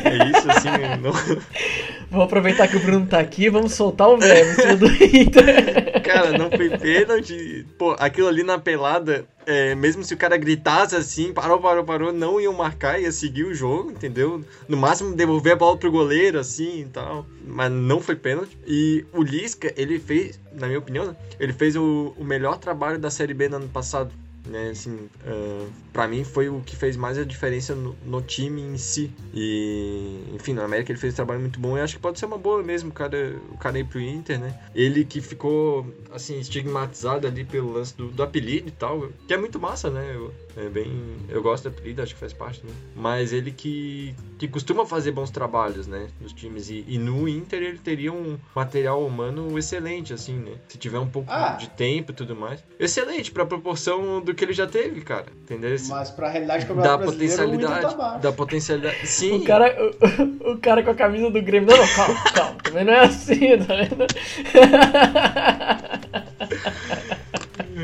É isso, assim, não... Vou aproveitar que o Bruno tá aqui vamos soltar o verbo do Inter. Cara, não foi pênalti. Pô, aquilo ali na pelada, é, mesmo se o cara gritasse assim, parou, parou, parou, não iam marcar, ia seguir o jogo, entendeu? No máximo devolver a bola pro goleiro, assim e tal. Mas não foi pênalti. E o Lisca, ele fez, na minha opinião, ele fez o, o melhor trabalho da Série B no ano passado né? Assim, uh, ah, para mim foi o que fez mais a diferença no, no, time em si. E, enfim, no América ele fez um trabalho muito bom e acho que pode ser uma boa mesmo o cara, o cara ir pro Inter, né? Ele que ficou, assim, estigmatizado ali pelo lance do, do apelido e tal, que é muito massa, né? Eu, é bem. Eu gosto da apelido, acho que faz parte, né? Mas ele que, que costuma fazer bons trabalhos, né? Nos times. E, e no Inter ele teria um material humano excelente, assim, né? Se tiver um pouco ah. de tempo e tudo mais. Excelente, pra proporção do que ele já teve, cara. Entendeu? Mas pra realidade do da potencialidade. Tá da potencialidade. Sim. O cara, o, o, cara com a camisa do Grêmio. Não, não, calma, calma. Também não é assim, tá vendo?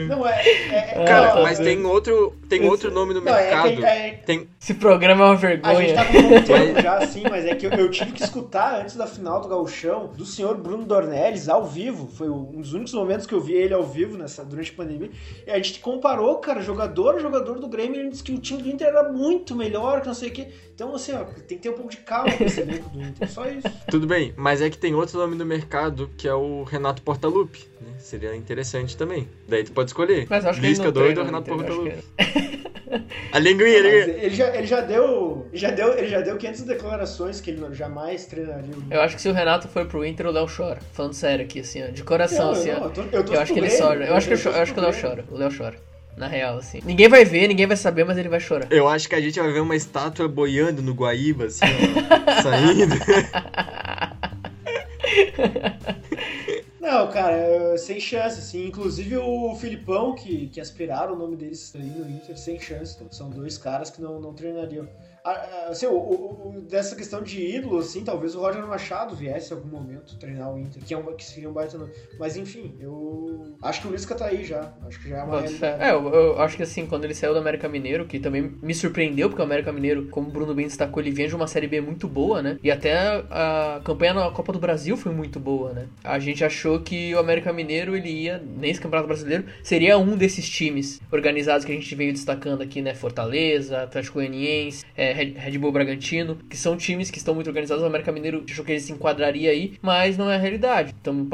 Não, é. é, é Cara, não, mas é- tem outro, tem eu outro nome no Não, é mercado. é- Tem, Esse programa é uma A gente vergonha. tá com muito tempo já, assim, mas é que eu, eu tive que escutar antes da final do Gauchão do senhor Bruno Dornelles ao vivo. Foi um dos únicos momentos que eu vi ele ao vivo nessa, durante a pandemia. E a gente comparou, cara, jogador a jogador do Grêmio. Ele disse que o time do Inter era muito melhor, que não sei o quê. Então, assim, ó, tem que ter um pouco de calma com esse elenco do Inter. Só isso. tudo bem, mas é que tem outro nome no mercado que é o Renato Portaluppi. Seria interessante também. Daí tu pode escolher. Mas eu acho que ele Lisca não doido treina ou Renato acho Portaluppi. A linguinha, a Mas linguinha. ele, já, ele já deu. Já deu, ele já deu 500 declarações que ele jamais treinaria. o Eu acho que se o Renato for pro Inter, o Léo chora. Falando sério aqui, assim, ó, de coração, Não, assim, não, ó. eu tô- eu tô Eu acho que ele chora. Eu acho que, eu, acho que o Léo chora. O Léo chora. Na real, assim. Ninguém vai ver, ninguém vai saber, mas ele vai chorar. Eu acho que a gente vai ver uma estátua boiando no Guaíba, assim, ó, saindo. Não, cara, é, sem chance, assim. Inclusive o Filipão, que, que aspiraram o nome deles aí no Inter, sem chance. Então, são dois caras que não, não treinariam. Ah, ah, Assim, o, o- o- dessa questão de ídolo, assim, talvez o Roger Machado viesse em algum momento treinar o Inter, que, é uma, que seria um baita nome. Mas enfim, eu acho que o Lisca tá aí já. Acho que já é uma realidade. É, eu, eu acho que assim, quando ele saiu do América Mineiro, que também me surpreendeu, porque o América Mineiro, como o Bruno bem destacou, ele vinha de uma Série B muito boa, né? E até a campanha na Copa do Brasil foi muito boa, né? A gente achou que o América Mineiro, ele ia, nesse Campeonato Brasileiro, seria um desses times organizados que a gente veio destacando aqui, né? Fortaleza, Atlético Goianiense, é, Red, Bull Bragantino, que são times que estão muito organizados. O América Mineiro achou que ele se enquadraria aí, mas não é a realidade. Estamos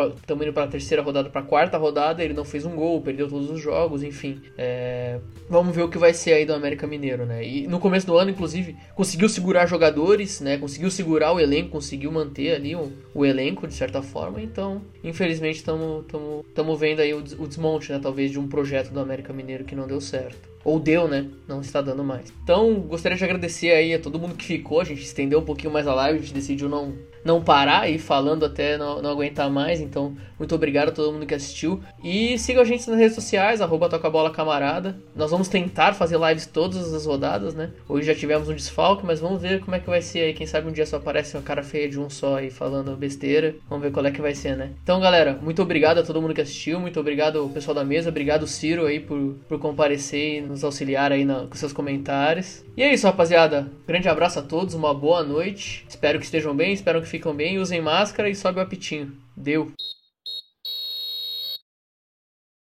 indo para a terceira rodada, para a quarta rodada, ele não fez um gol, perdeu todos os jogos, enfim. É, Vamos ver o que vai ser aí do América Mineiro, né? E no começo do ano, inclusive, conseguiu segurar jogadores, né? Conseguiu segurar o elenco, conseguiu manter ali o, o elenco, de certa forma. Então, infelizmente, estamos vendo aí o, o desmonte, né? Talvez de um projeto do América Mineiro que não deu certo. Ou deu, né? Não está dando mais. Então, gostaria de agradecer aí a todo mundo que ficou. A gente estendeu um pouquinho mais a live, a gente decidiu não, não parar e falando até não, não aguentar mais. Então, muito obrigado a todo mundo que assistiu. E siga a gente nas redes sociais, arroba Camarada. Nós vamos tentar fazer lives todas as rodadas, né? Hoje já tivemos um desfalque, mas vamos ver como é que vai ser aí. Quem sabe um dia só aparece uma cara feia de um só aí falando besteira. Vamos ver qual é que vai ser, né? Então, galera, muito obrigado a todo mundo que assistiu. Muito obrigado ao pessoal da mesa. Obrigado, Ciro, aí, por, por comparecer e nos auxiliar aí na- com seus comentários. E é isso, rapaziada. Grande abraço a todos, uma boa noite. Espero que estejam bem, espero que fiquem bem. Usem máscara e sobe o apitinho. Deu.